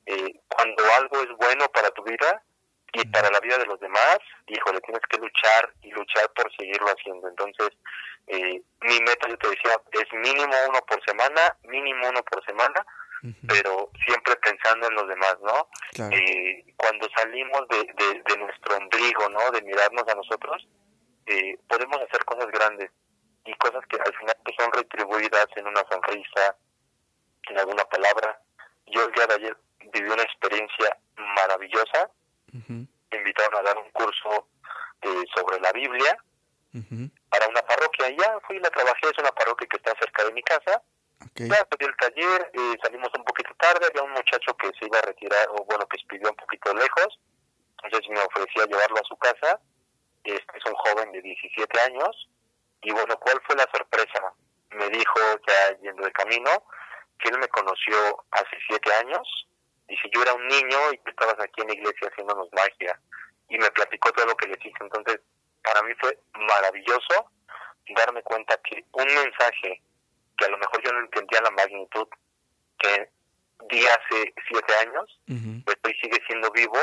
B: eh, cuando algo es bueno para tu vida y para la vida de los demás, híjole, tienes que luchar y luchar por seguirlo haciendo. Entonces, eh, mi meta, yo te decía, es mínimo uno por semana, mínimo uno por semana, pero siempre pensando en los demás, ¿no? Eh, cuando salimos de, de, nuestro ombligo, ¿no? De mirarnos a nosotros, eh, podemos hacer cosas grandes y cosas que al final pues, son retribuidas en una sonrisa, en alguna palabra. Yo el día de ayer una experiencia maravillosa. Me invitaron a dar un curso eh, sobre la Biblia. Para una parroquia. Ya fui, la trabajé, es una parroquia que está cerca de mi casa. Ya pedí el taller, eh, salimos un poquito tarde, había un muchacho que se iba a retirar, o bueno, que pidió un poquito lejos, entonces me ofrecía llevarlo a su casa, este es un joven de 17 años, y bueno, ¿cuál fue la sorpresa? Me dijo, ya yendo de camino, que él me conoció hace 7 años, dice, yo era un niño y tú estabas aquí en la iglesia haciéndonos magia, y me platicó todo lo que le hice, entonces para mí fue maravilloso darme cuenta que un mensaje que a lo mejor yo no entendía la magnitud que di hace siete años, pues hoy sigue siendo vivo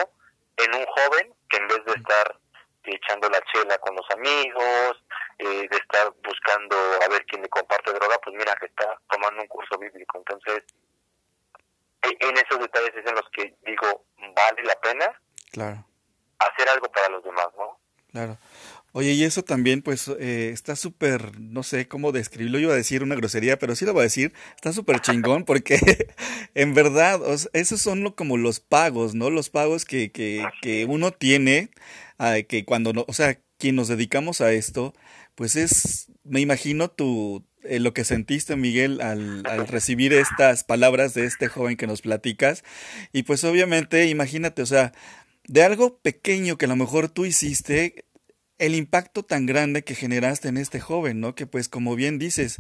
B: en un joven que en vez de estar echando la chela con los amigos, eh, de estar buscando a ver quién le comparte droga, pues mira que está tomando un curso bíblico. Entonces, en esos detalles es en los que digo, vale la pena
A: claro.
B: hacer algo para los demás, ¿no?
A: Claro. Oye, y eso también, pues, eh, está súper, no sé cómo describirlo, yo iba a decir una grosería, pero sí lo voy a decir, está súper chingón, porque en verdad, esos son como los pagos, ¿no? Los pagos que, que, que uno tiene, que cuando, no, o sea, quien nos dedicamos a esto, pues es, me imagino tu, eh, lo que sentiste, Miguel, al, recibir estas palabras de este joven que nos platicas, y pues obviamente, imagínate, o sea, de algo pequeño que a lo mejor tú hiciste, el impacto tan grande que generaste en este joven, ¿no? Que pues como bien dices,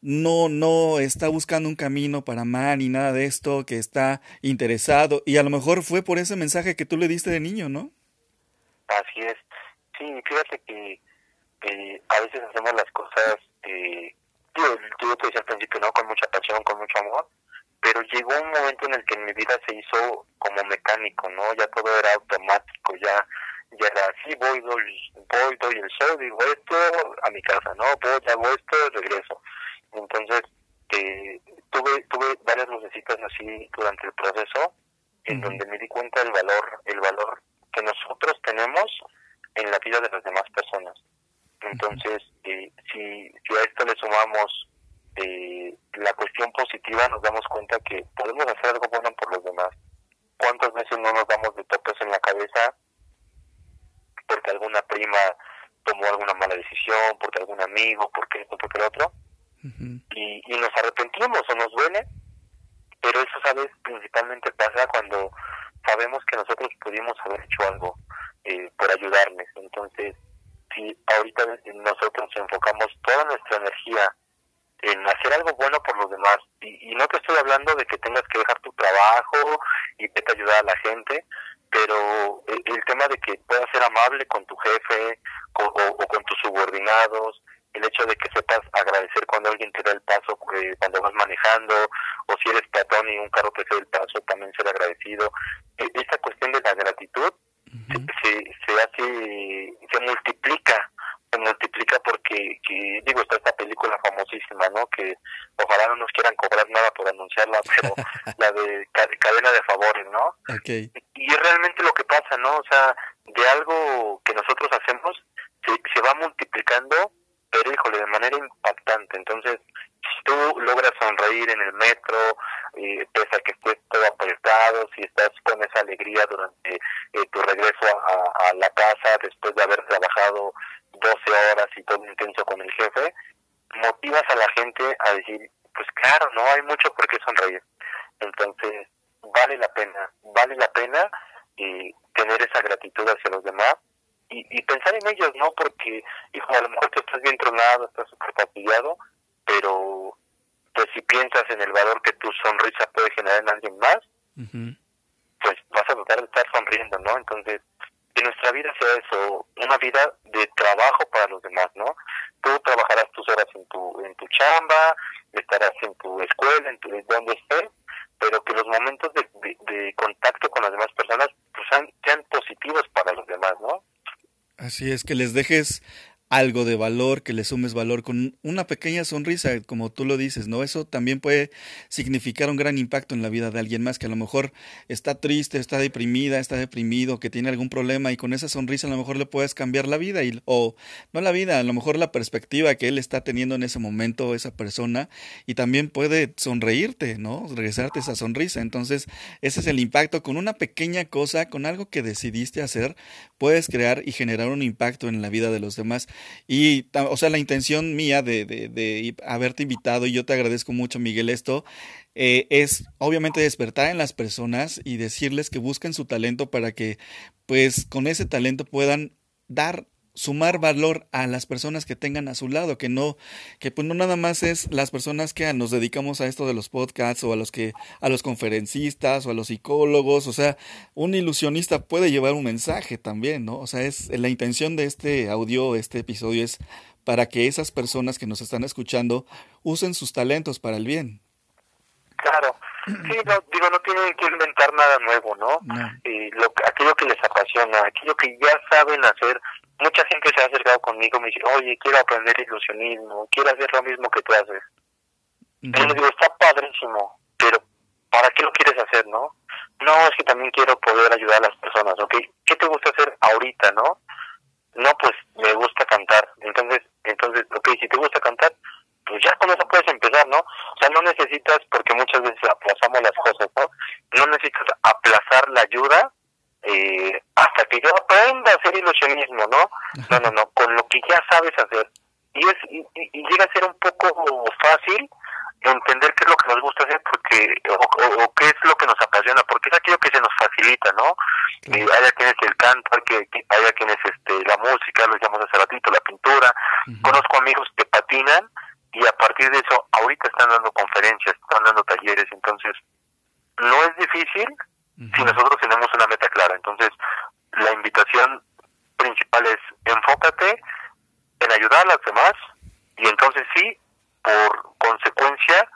A: no, no está buscando un camino para amar ni nada de esto, que está interesado y a lo mejor fue por ese mensaje que tú le diste de niño, ¿no?
B: Así es. Sí, fíjate que a veces hacemos las cosas, eh, yo, te decía al principio, ¿no? Con mucha pasión, con mucho amor, pero llegó un momento en el que mi vida se hizo como mecánico, ¿no? Ya todo era automático, ya ya era así, voy, doy, voy, doy el show, digo esto, a mi casa, ¿no? Voy, hago esto, regreso. Entonces, eh, tuve, tuve varias lucecitas así durante el proceso, en donde me di cuenta del valor, el valor que nosotros tenemos en la vida de las demás personas. Entonces, eh, si, si a esto le sumamos eh, la cuestión positiva, nos damos cuenta que podemos hacer algo bueno por los demás. ¿Cuántas veces no nos damos de topes en la cabeza porque alguna prima tomó alguna mala decisión, porque algún amigo, porque esto, porque el otro, y, y nos arrepentimos o nos duele, pero eso, ¿sabes? Principalmente pasa cuando sabemos que nosotros pudimos haber hecho algo eh, por ayudarles. Entonces, si ahorita nosotros enfocamos toda nuestra energía en hacer algo bueno por los demás, y, no te estoy hablando de que tengas que dejar tu trabajo y te ayudar a la gente, pero el, tema de que puedas ser amable con tu jefe o, con tus subordinados, el hecho de que sepas agradecer cuando alguien te da el paso eh, cuando vas manejando, o si eres peatón y un carro te da el paso, también ser agradecido. E, esta cuestión de la gratitud se, se hace, se multiplica se multiplica porque, que, digo, está esta película famosísima, ¿no? Que ojalá no nos quieran cobrar nada por anunciarla, pero la de cadena de favores, ¿no? Y, es realmente lo que pasa, ¿no? O sea, de algo que nosotros hacemos se, se va multiplicando, pero híjole, de manera impactante. Entonces, si tú logras sonreír en el metro, eh, pese a que estés apretado, si estás con esa alegría durante eh, tu regreso a, la casa después de haber trabajado 12 horas y todo intenso con el jefe, motivas a la gente a decir, pues claro, no hay mucho por qué sonreír. Entonces, vale la pena, vale la pena y tener esa gratitud hacia los demás y, pensar en ellos, ¿no? Porque, hijo, a lo mejor tú estás bien tronado, estás súper pero pues si piensas en el valor que tu sonrisa puede generar en alguien más, pues vas a tratar de estar sonriendo, ¿no? Entonces, que nuestra vida sea eso, una vida de trabajo para los demás, ¿no? Tú trabajarás tus horas en tu, en tu chamba, estarás en tu escuela, en tu, donde estés, pero que los momentos de, de, contacto con las demás personas pues, sean, sean positivos para los demás, ¿no?
A: Así es, que les dejes algo de valor, que le sumes valor con una pequeña sonrisa, como tú lo dices, ¿no? Eso también puede significar un gran impacto en la vida de alguien más que a lo mejor está triste, está deprimida, está deprimido, que tiene algún problema y con esa sonrisa a lo mejor le puedes cambiar la vida y o no la vida, a lo mejor la perspectiva que él está teniendo en ese momento esa persona y también puede sonreírte, ¿no? Regresarte esa sonrisa. Entonces, ese es el impacto con una pequeña cosa, con algo que decidiste hacer, puedes crear y generar un impacto en la vida de los demás. Y, o sea, la intención mía de, de, de haberte invitado, y yo te agradezco mucho, Miguel, esto, eh, es obviamente despertar en las personas y decirles que busquen su talento para que, pues, con ese talento puedan dar sumar valor a las personas que tengan a su lado, que no, que pues no nada más es las personas que nos dedicamos a esto de los podcasts o a los que, a los conferencistas o a los psicólogos, o sea, un ilusionista puede llevar un mensaje también, ¿no? O sea, es la intención de este audio, este episodio es para que esas personas que nos están escuchando usen sus talentos para el bien.
B: Claro, sí, no, digo, no tienen que inventar nada nuevo, ¿no? Y lo, aquello que les apasiona, aquello que ya saben hacer, mucha gente se ha acercado conmigo y me dice, oye, quiero aprender ilusionismo, quiero hacer lo mismo que tú haces. Y yo digo, está padrísimo, pero ¿para qué lo quieres hacer, no? No, es que también quiero poder ayudar a las personas, ¿ok? ¿Qué te gusta hacer ahorita, no? No, pues me gusta cantar. Entonces, entonces, ok, si te gusta cantar, pues ya con eso puedes empezar, ¿no? O sea, no necesitas, porque muchas veces aplazamos las cosas, ¿no? No necesitas aplazar la ayuda eh, hasta que yo aprenda a hacer ilusionismo, ¿no? No, no, no, con lo que ya sabes hacer. Y, es, y, llega a ser un poco fácil entender qué es lo que nos gusta hacer porque o, qué es lo que nos apasiona porque es aquello que se nos facilita no hay haya quienes el canto que, que haya quienes este la música lo decíamos hace ratito la pintura. Conozco amigos que patinan y a partir de eso ahorita están dando conferencias están dando talleres entonces no es difícil si nosotros tenemos una meta clara. Entonces, la invitación principal es enfócate en ayudar a los demás y entonces sí, por consecuencia,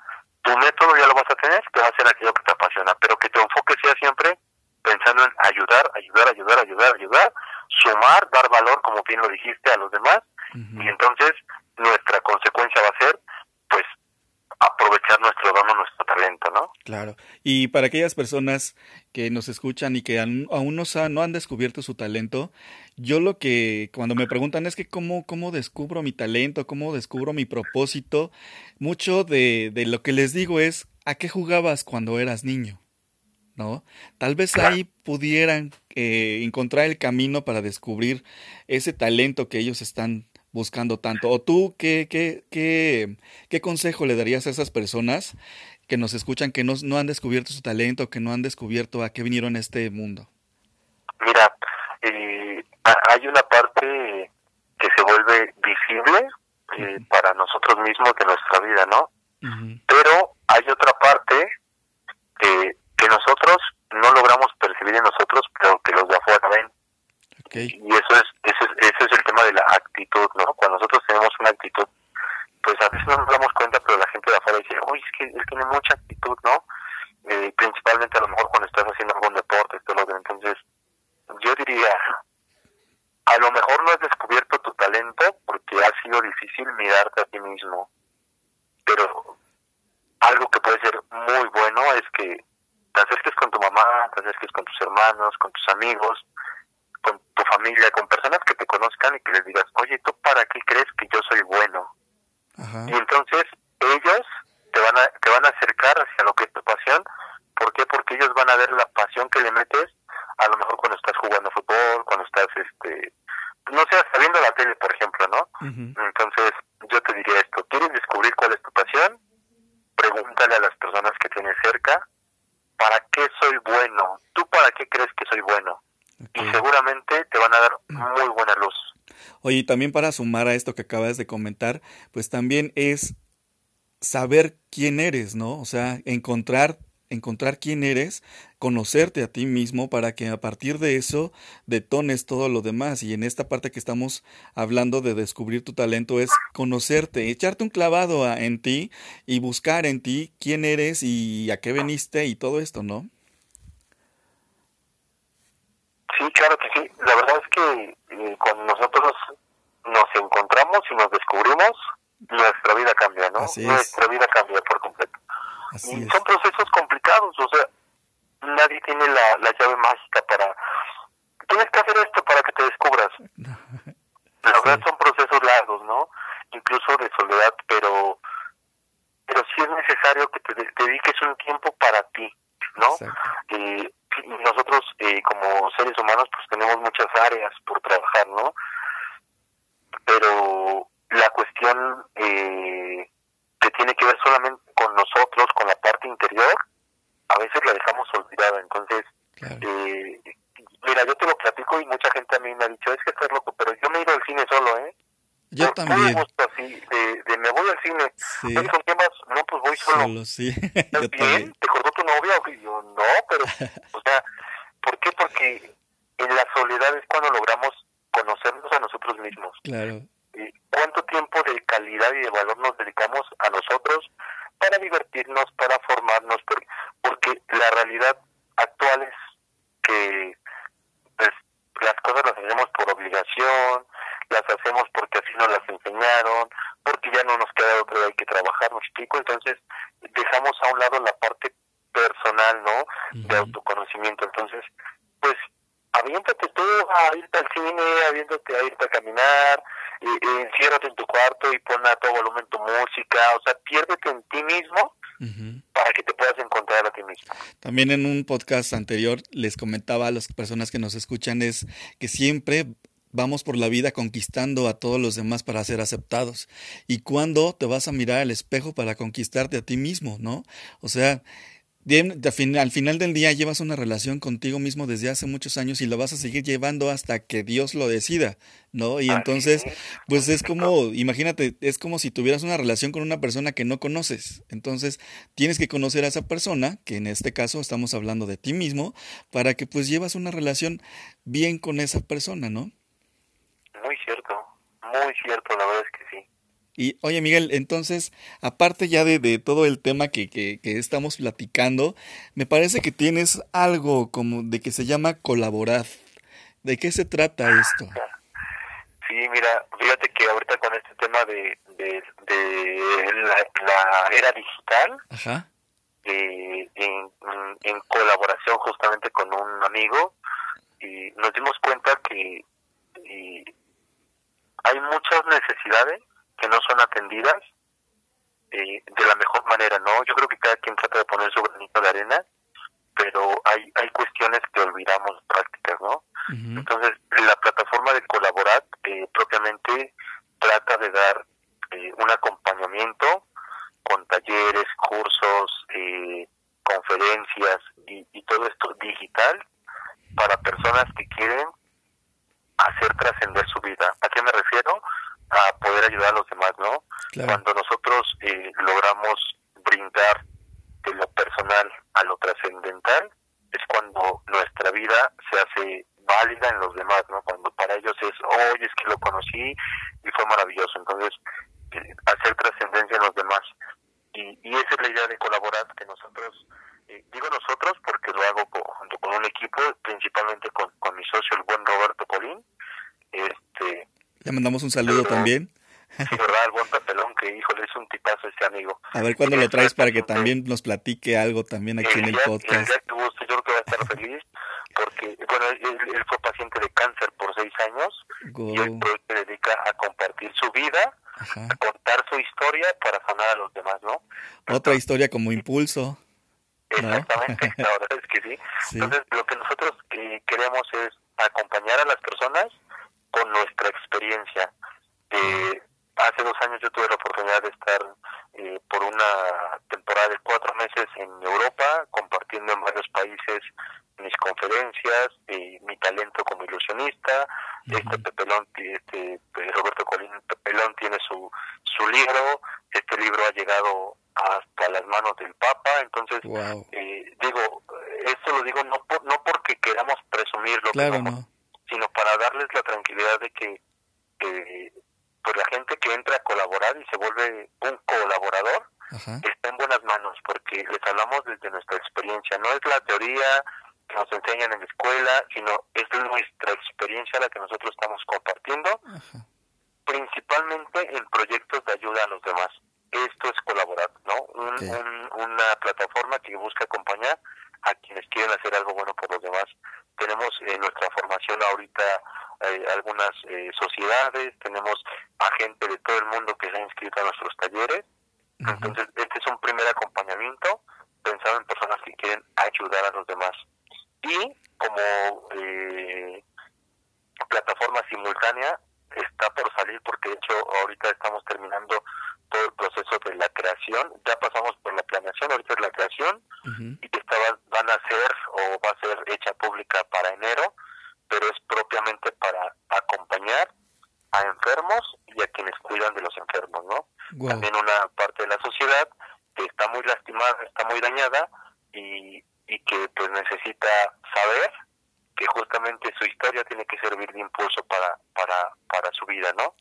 B: tu método ya lo vas a tener, que va a ser aquello que te apasiona, pero que tu enfoque sea siempre pensando en ayudar, ayudar, ayudar, ayudar, ayudar, sumar, dar valor, como bien lo dijiste, a los demás, y entonces nuestra consecuencia va a ser, pues, aprovechar nuestro don, nuestro talento, ¿no?
A: Claro. Y para aquellas personas que nos escuchan y que aún, no, no han descubierto su talento, yo lo que cuando me preguntan es que cómo, cómo descubro mi talento, cómo descubro mi propósito, mucho de, de lo que les digo es, ¿a qué jugabas cuando eras niño? ¿no? Tal vez ahí pudieran eh, encontrar el camino para descubrir ese talento que ellos están buscando tanto. ¿O tú qué, qué, qué, qué consejo le darías a esas personas que nos escuchan, que no, no han descubierto su talento, que no han descubierto a qué vinieron a este mundo?
B: Mira, eh, hay una parte que se vuelve visible eh, para nosotros mismos de nuestra vida, ¿no? Pero hay otra parte que, que nosotros no logramos percibir en nosotros, pero que los de afuera ven. Y eso es, eso es, ese es el tema de la actitud, ¿no? Cuando nosotros tenemos una actitud pues a veces no nos damos cuenta, pero la gente de afuera dice, uy, es que él tiene mucha actitud, ¿no? Eh, principalmente a lo mejor cuando estás haciendo algún deporte, todo lo entonces yo diría, a lo mejor no has descubierto tu talento porque ha sido difícil mirarte a ti mismo, pero algo que puede ser muy bueno es que te acerques con tu mamá, te acerques con tus hermanos, con tus amigos, con tu familia, con personas que te conozcan y que les digas, oye, ¿tú para qué crees que yo soy bueno? Y entonces ellos te van a te van a acercar hacia lo que es tu pasión. ¿Por qué? Porque ellos van a ver la pasión que le metes a lo mejor cuando estás jugando fútbol, cuando estás, este, no sé, viendo la tele, por ejemplo, ¿no? Entonces yo te diría esto, ¿quieres descubrir cuál es tu pasión? Pregúntale a las personas que tienes cerca, ¿para qué soy bueno? ¿Tú para qué crees que soy bueno? Y seguramente te van a dar muy buena luz.
A: Oye, también para sumar a esto que acabas de comentar, pues también es saber quién eres, ¿no? O sea, encontrar encontrar quién eres, conocerte a ti mismo para que a partir de eso detones todo lo demás. Y en esta parte que estamos hablando de descubrir tu talento es conocerte, echarte un clavado en ti y buscar en ti quién eres y a qué veniste y todo esto, ¿no?
B: Sí, claro que sí. La verdad es que eh, cuando nosotros nos encontramos y nos descubrimos, nuestra vida cambia, ¿no? Nuestra vida cambia por completo. y son procesos complicados, o sea, nadie tiene la, la llave mágica para... Tienes que hacer esto para que te descubras. La verdad son procesos largos, ¿no? Incluso de soledad, pero pero sí es necesario que te dediques un tiempo para ti, ¿no? Eh, nosotros eh, como seres humanos pues tenemos muchas áreas por trabajar, ¿no? Pero la cuestión eh, que tiene que ver solamente con nosotros, con la parte interior, a veces la dejamos olvidada. Entonces, eh, mira, yo te lo platico y mucha gente a mí me ha dicho, es que estás loco, pero yo me he ido al cine solo, ¿eh?
A: Yo también.
B: Me gusta de, me voy al cine. Sí. ¿Con quién vas? No, pues voy solo.
A: Solo, sí.
B: yo bien? ¿Te cortó tu novia? Y yo, no, pero, o sea, ¿por qué? Porque en la soledad es cuando logramos conocernos a nosotros mismos.
A: Claro
B: cuánto tiempo de calidad y de valor nos dedicamos a nosotros para divertirnos, para formarnos, porque, la realidad actual es que pues, las cosas las hacemos por obligación, las hacemos porque nos las enseñaron, porque ya no nos queda otro, hay que trabajar, ¿me explico? Entonces dejamos a un lado la parte personal, ¿no? De autoconocimiento. Entonces, pues aviéntate tú a irte al cine, aviéntate a irte a caminar, enciérrate en tu cuarto y pon a todo volumen tu música, o sea, piérdete en ti mismo para que te puedas encontrar a ti mismo.
A: También en un podcast anterior les comentaba a las personas que nos escuchan es que siempre vamos por la vida conquistando a todos los demás para ser aceptados. ¿Y cuándo te vas a mirar al espejo para conquistarte a ti mismo, no? O sea, al final del día llevas una relación contigo mismo desde hace muchos años y lo vas a seguir llevando hasta que Dios lo decida, ¿no? Y entonces, pues es como, imagínate, es como si tuvieras una relación con una persona que no conoces. Entonces, tienes que conocer a esa persona, que en este caso estamos hablando de ti mismo, para que pues llevas una relación bien con esa persona, ¿no?
B: Muy cierto, la verdad es que sí.
A: Y oye Miguel, entonces, aparte ya de, de todo el tema que, que, que, estamos platicando, me parece que tienes algo como de que se llama colaborar. ¿De qué se trata esto?
B: Sí, mira, fíjate que ahorita con este tema de, de, la, era digital,
A: Ajá.
B: Eh, en, en colaboración justamente con un amigo, y nos dimos cuenta que hay muchas necesidades que no son atendidas eh, de la mejor manera, ¿no? Yo creo que cada quien trata de poner su granito de arena, pero hay, hay cuestiones que olvidamos prácticas, ¿no? Entonces, la plataforma de Colaborar eh, propiamente trata de dar eh, un acompañamiento con talleres, cursos, eh, conferencias y, y todo esto digital para personas que quieren hacer trascender su vida. ¿A qué me refiero? a poder ayudar a los demás, ¿no? Cuando nosotros eh, logramos brindar de lo personal a lo trascendental, es cuando nuestra vida se hace válida en los demás, ¿no? Cuando para ellos es, oye, es que lo conocí y fue maravilloso. Entonces, eh, hacer trascendencia en los demás. Y, y esa es la idea de colaborar, que nosotros, eh, digo nosotros porque lo hago junto con un equipo, principalmente con, con mi socio, el buen Roberto Polín, este,
A: le mandamos un saludo también.
B: Sí, verdad, el buen papelón, que híjole, es un tipazo este amigo.
A: A ver cuándo lo traes para que también nos platique algo también aquí en el podcast.
B: El día que yo creo que va a estar feliz, porque, bueno, él, fue paciente de cáncer por seis años, y hoy se dedica a compartir su vida, a contar su historia para sanar a los demás, ¿no?
A: Otra historia como impulso.
B: Exactamente, la verdad es que sí. Entonces, lo que nosotros eh, queremos es acompañar a las personas con nuestra experiencia. Eh, hace dos años yo tuve la oportunidad de estar eh, por una temporada de cuatro meses en Europa, compartiendo en varios países mis conferencias, y mi talento como ilusionista. Este Pepelón, este Roberto Colín Pepelón tiene su, su libro. Este libro ha llegado hasta las manos del Papa, entonces eh, digo, esto lo digo no, no porque queramos presumirlo,
A: claro, no.
B: sino para darles la tranquilidad de que eh, pues la gente que entra a colaborar y se vuelve un está en buenas manos, porque les hablamos desde nuestra experiencia, no es la teoría que nos enseñan en la escuela, sino es nuestra experiencia la que nosotros estamos compartiendo, principalmente en proyectos de ayuda a los demás. Esto es colaborar, ¿no? una plataforma que busca acompañar a quienes quieren hacer algo bueno por los demás. Tenemos en nuestra formación ahorita eh, algunas eh, sociedades, tenemos a gente de todo el mundo que se ha inscrito a nuestros talleres. Entonces, este es un primer acompañamiento pensado en personas que quieren ayudar a los demás. Y como eh, plataforma simultánea está por salir porque de hecho ahorita estamos terminando todo el proceso de la creación, ya pasamos por la planeación, ahorita es la creación y que esta van a ser o va a ser hecha pública para enero, pero es propiamente para acompañar a enfermos y a quienes cuidan de los enfermos, ¿no? También una parte de la sociedad que está muy lastimada, está muy dañada y, y que pues necesita saber que justamente su historia tiene que servir de impulso para para para su vida, ¿no?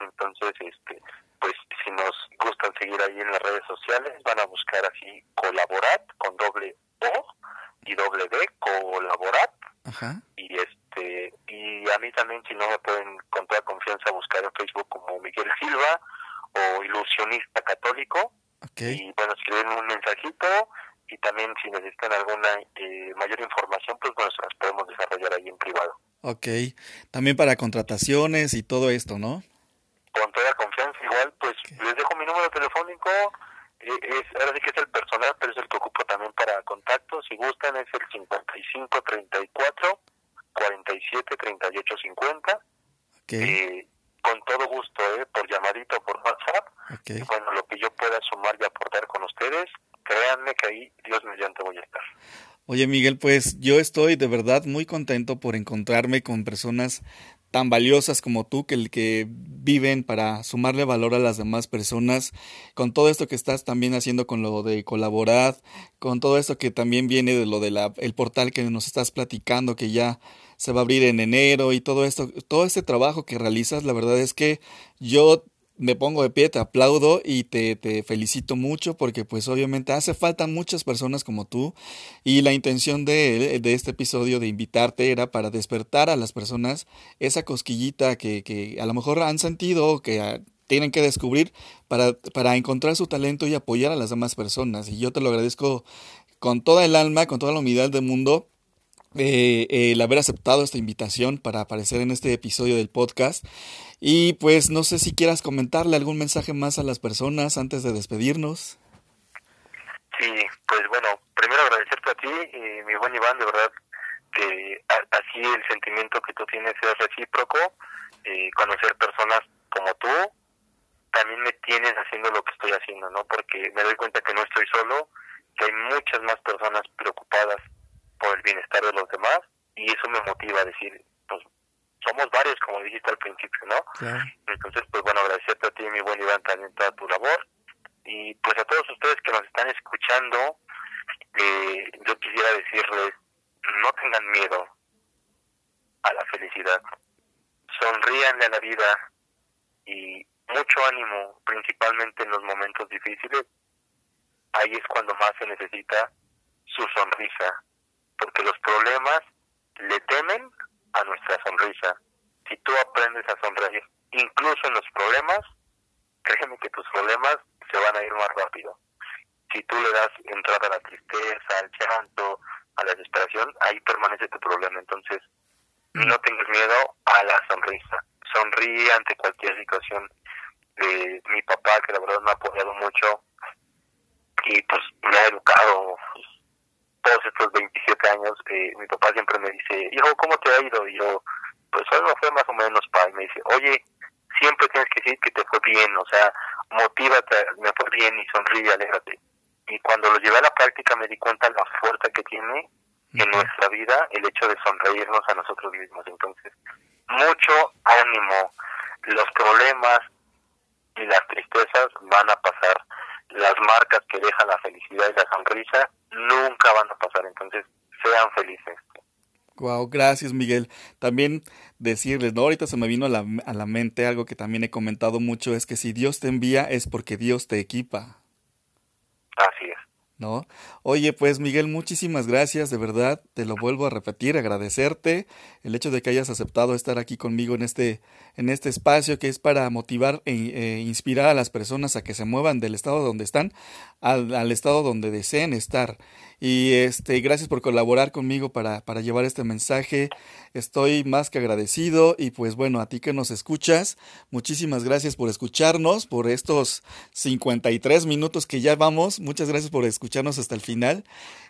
B: Entonces, este, pues si nos gustan seguir ahí en las redes sociales, van a buscar así colaborar con doble O y doble D, colaborar. Y este y a mí también si no me pueden con toda confianza buscar en Facebook como Miguel Silva o ilusionista católico. Y bueno, escriben un mensajito y también si necesitan alguna eh, mayor información, pues bueno, se las podemos desarrollar ahí en privado.
A: Ok, también para contrataciones y todo esto, ¿no?
B: Con toda confianza, igual, pues les dejo mi número telefónico, eh, es, ahora sí que es el personal, pero es el que ocupo también para contactos, si gustan es el 55 34 47 38 50. Okay. con todo gusto, ¿eh? por llamadito, por WhatsApp. Okay. bueno, lo que yo pueda sumar y aportar con ustedes, créanme que ahí Dios mediante voy a estar.
A: Oye Miguel, pues yo estoy de verdad muy contento por encontrarme con personas tan valiosas como tú que que viven para sumarle valor a las demás personas. Con todo esto que estás también haciendo con lo de colaborar con todo esto que también viene de lo de la el portal que nos estás platicando que ya se va a abrir en enero y todo esto todo este trabajo que realizas la verdad es que yo me pongo de pie, te aplaudo y te, te, felicito mucho porque pues obviamente hace falta muchas personas como tú y la intención de, de, este episodio de invitarte era para despertar a las personas esa cosquillita que, que a lo mejor han sentido que ah, tienen que descubrir para, para encontrar su talento y apoyar a las demás personas y yo te lo agradezco con toda el alma, con toda la humildad del mundo eh, el haber aceptado esta invitación para aparecer en este episodio del podcast. Y pues no sé si quieras comentarle algún mensaje más a las personas antes de despedirnos.
B: Sí, pues bueno, primero agradecerte a ti, y mi buen Iván, de verdad que así el sentimiento que tú tienes es recíproco, eh, conocer personas como tú, también me tienes haciendo lo que estoy haciendo, ¿no? Porque me doy cuenta que no estoy solo, que hay muchas más personas preocupadas por el bienestar de los demás y eso me motiva a decir, somos varios, como dijiste al principio, ¿no? Entonces, pues bueno, agradecerte a ti, mi buen Iván, también toda tu labor. Y pues a todos ustedes que nos están escuchando, eh, yo quisiera decirles, no tengan miedo a la felicidad, sonríanle a la vida y mucho ánimo, principalmente en los momentos difíciles, ahí es cuando más se necesita su sonrisa, porque los problemas le temen a nuestra sonrisa. Si tú aprendes a sonreír, incluso en los problemas, créeme que tus problemas se van a ir más rápido. Si tú le das entrada a la tristeza, al llanto, a la desesperación, ahí permanece tu problema. Entonces, no tengas miedo a la sonrisa. Sonríe ante cualquier situación. De mi papá, que la verdad me ha apoyado mucho y pues me ha educado todos estos 27 años, eh, mi papá siempre me dice, hijo, ¿cómo te ha ido? Y yo, pues hoy fue más o menos, pa. Y me dice, oye, siempre tienes que decir que te fue bien, o sea, motívate, me fue bien y sonríe, alégrate. Y cuando lo llevé a la práctica me di cuenta la fuerza que tiene en nuestra vida el hecho de sonreírnos a nosotros mismos. Entonces, mucho ánimo. Los problemas y las tristezas van a pasar. Las marcas que dejan la felicidad y la sonrisa nunca van a pasar. Entonces, sean felices.
A: Wow, gracias Miguel. También decirles, ¿no? ahorita se me vino a la, a la mente algo que también he comentado mucho, es que si Dios te envía es porque Dios te equipa.
B: Así es.
A: ¿No? Oye, pues Miguel, muchísimas gracias, de verdad, te lo vuelvo a repetir, agradecerte el hecho de que hayas aceptado estar aquí conmigo en este, en este espacio que es para motivar e, e inspirar a las personas a que se muevan del estado donde están al, estado donde deseen estar. Y este, gracias por colaborar conmigo para, para llevar este mensaje. Estoy más que agradecido. Y pues bueno, a ti que nos escuchas, muchísimas gracias por escucharnos, por estos 53 minutos que ya vamos. Muchas gracias por escucharnos hasta el final.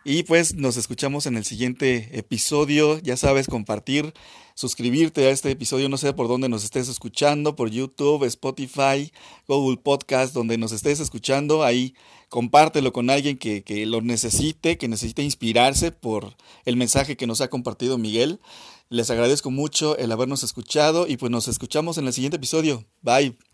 A: Y pues nos escuchamos en el siguiente episodio. Ya sabes, compartir, suscribirte a este episodio, no sé por dónde nos estés escuchando, por YouTube, Spotify, Google Podcast, donde nos estés escuchando. Ahí compártelo con alguien que, que lo necesite, que necesite inspirarse por el mensaje que nos ha compartido Miguel. Les agradezco mucho el habernos escuchado y pues nos escuchamos en el siguiente episodio. Bye.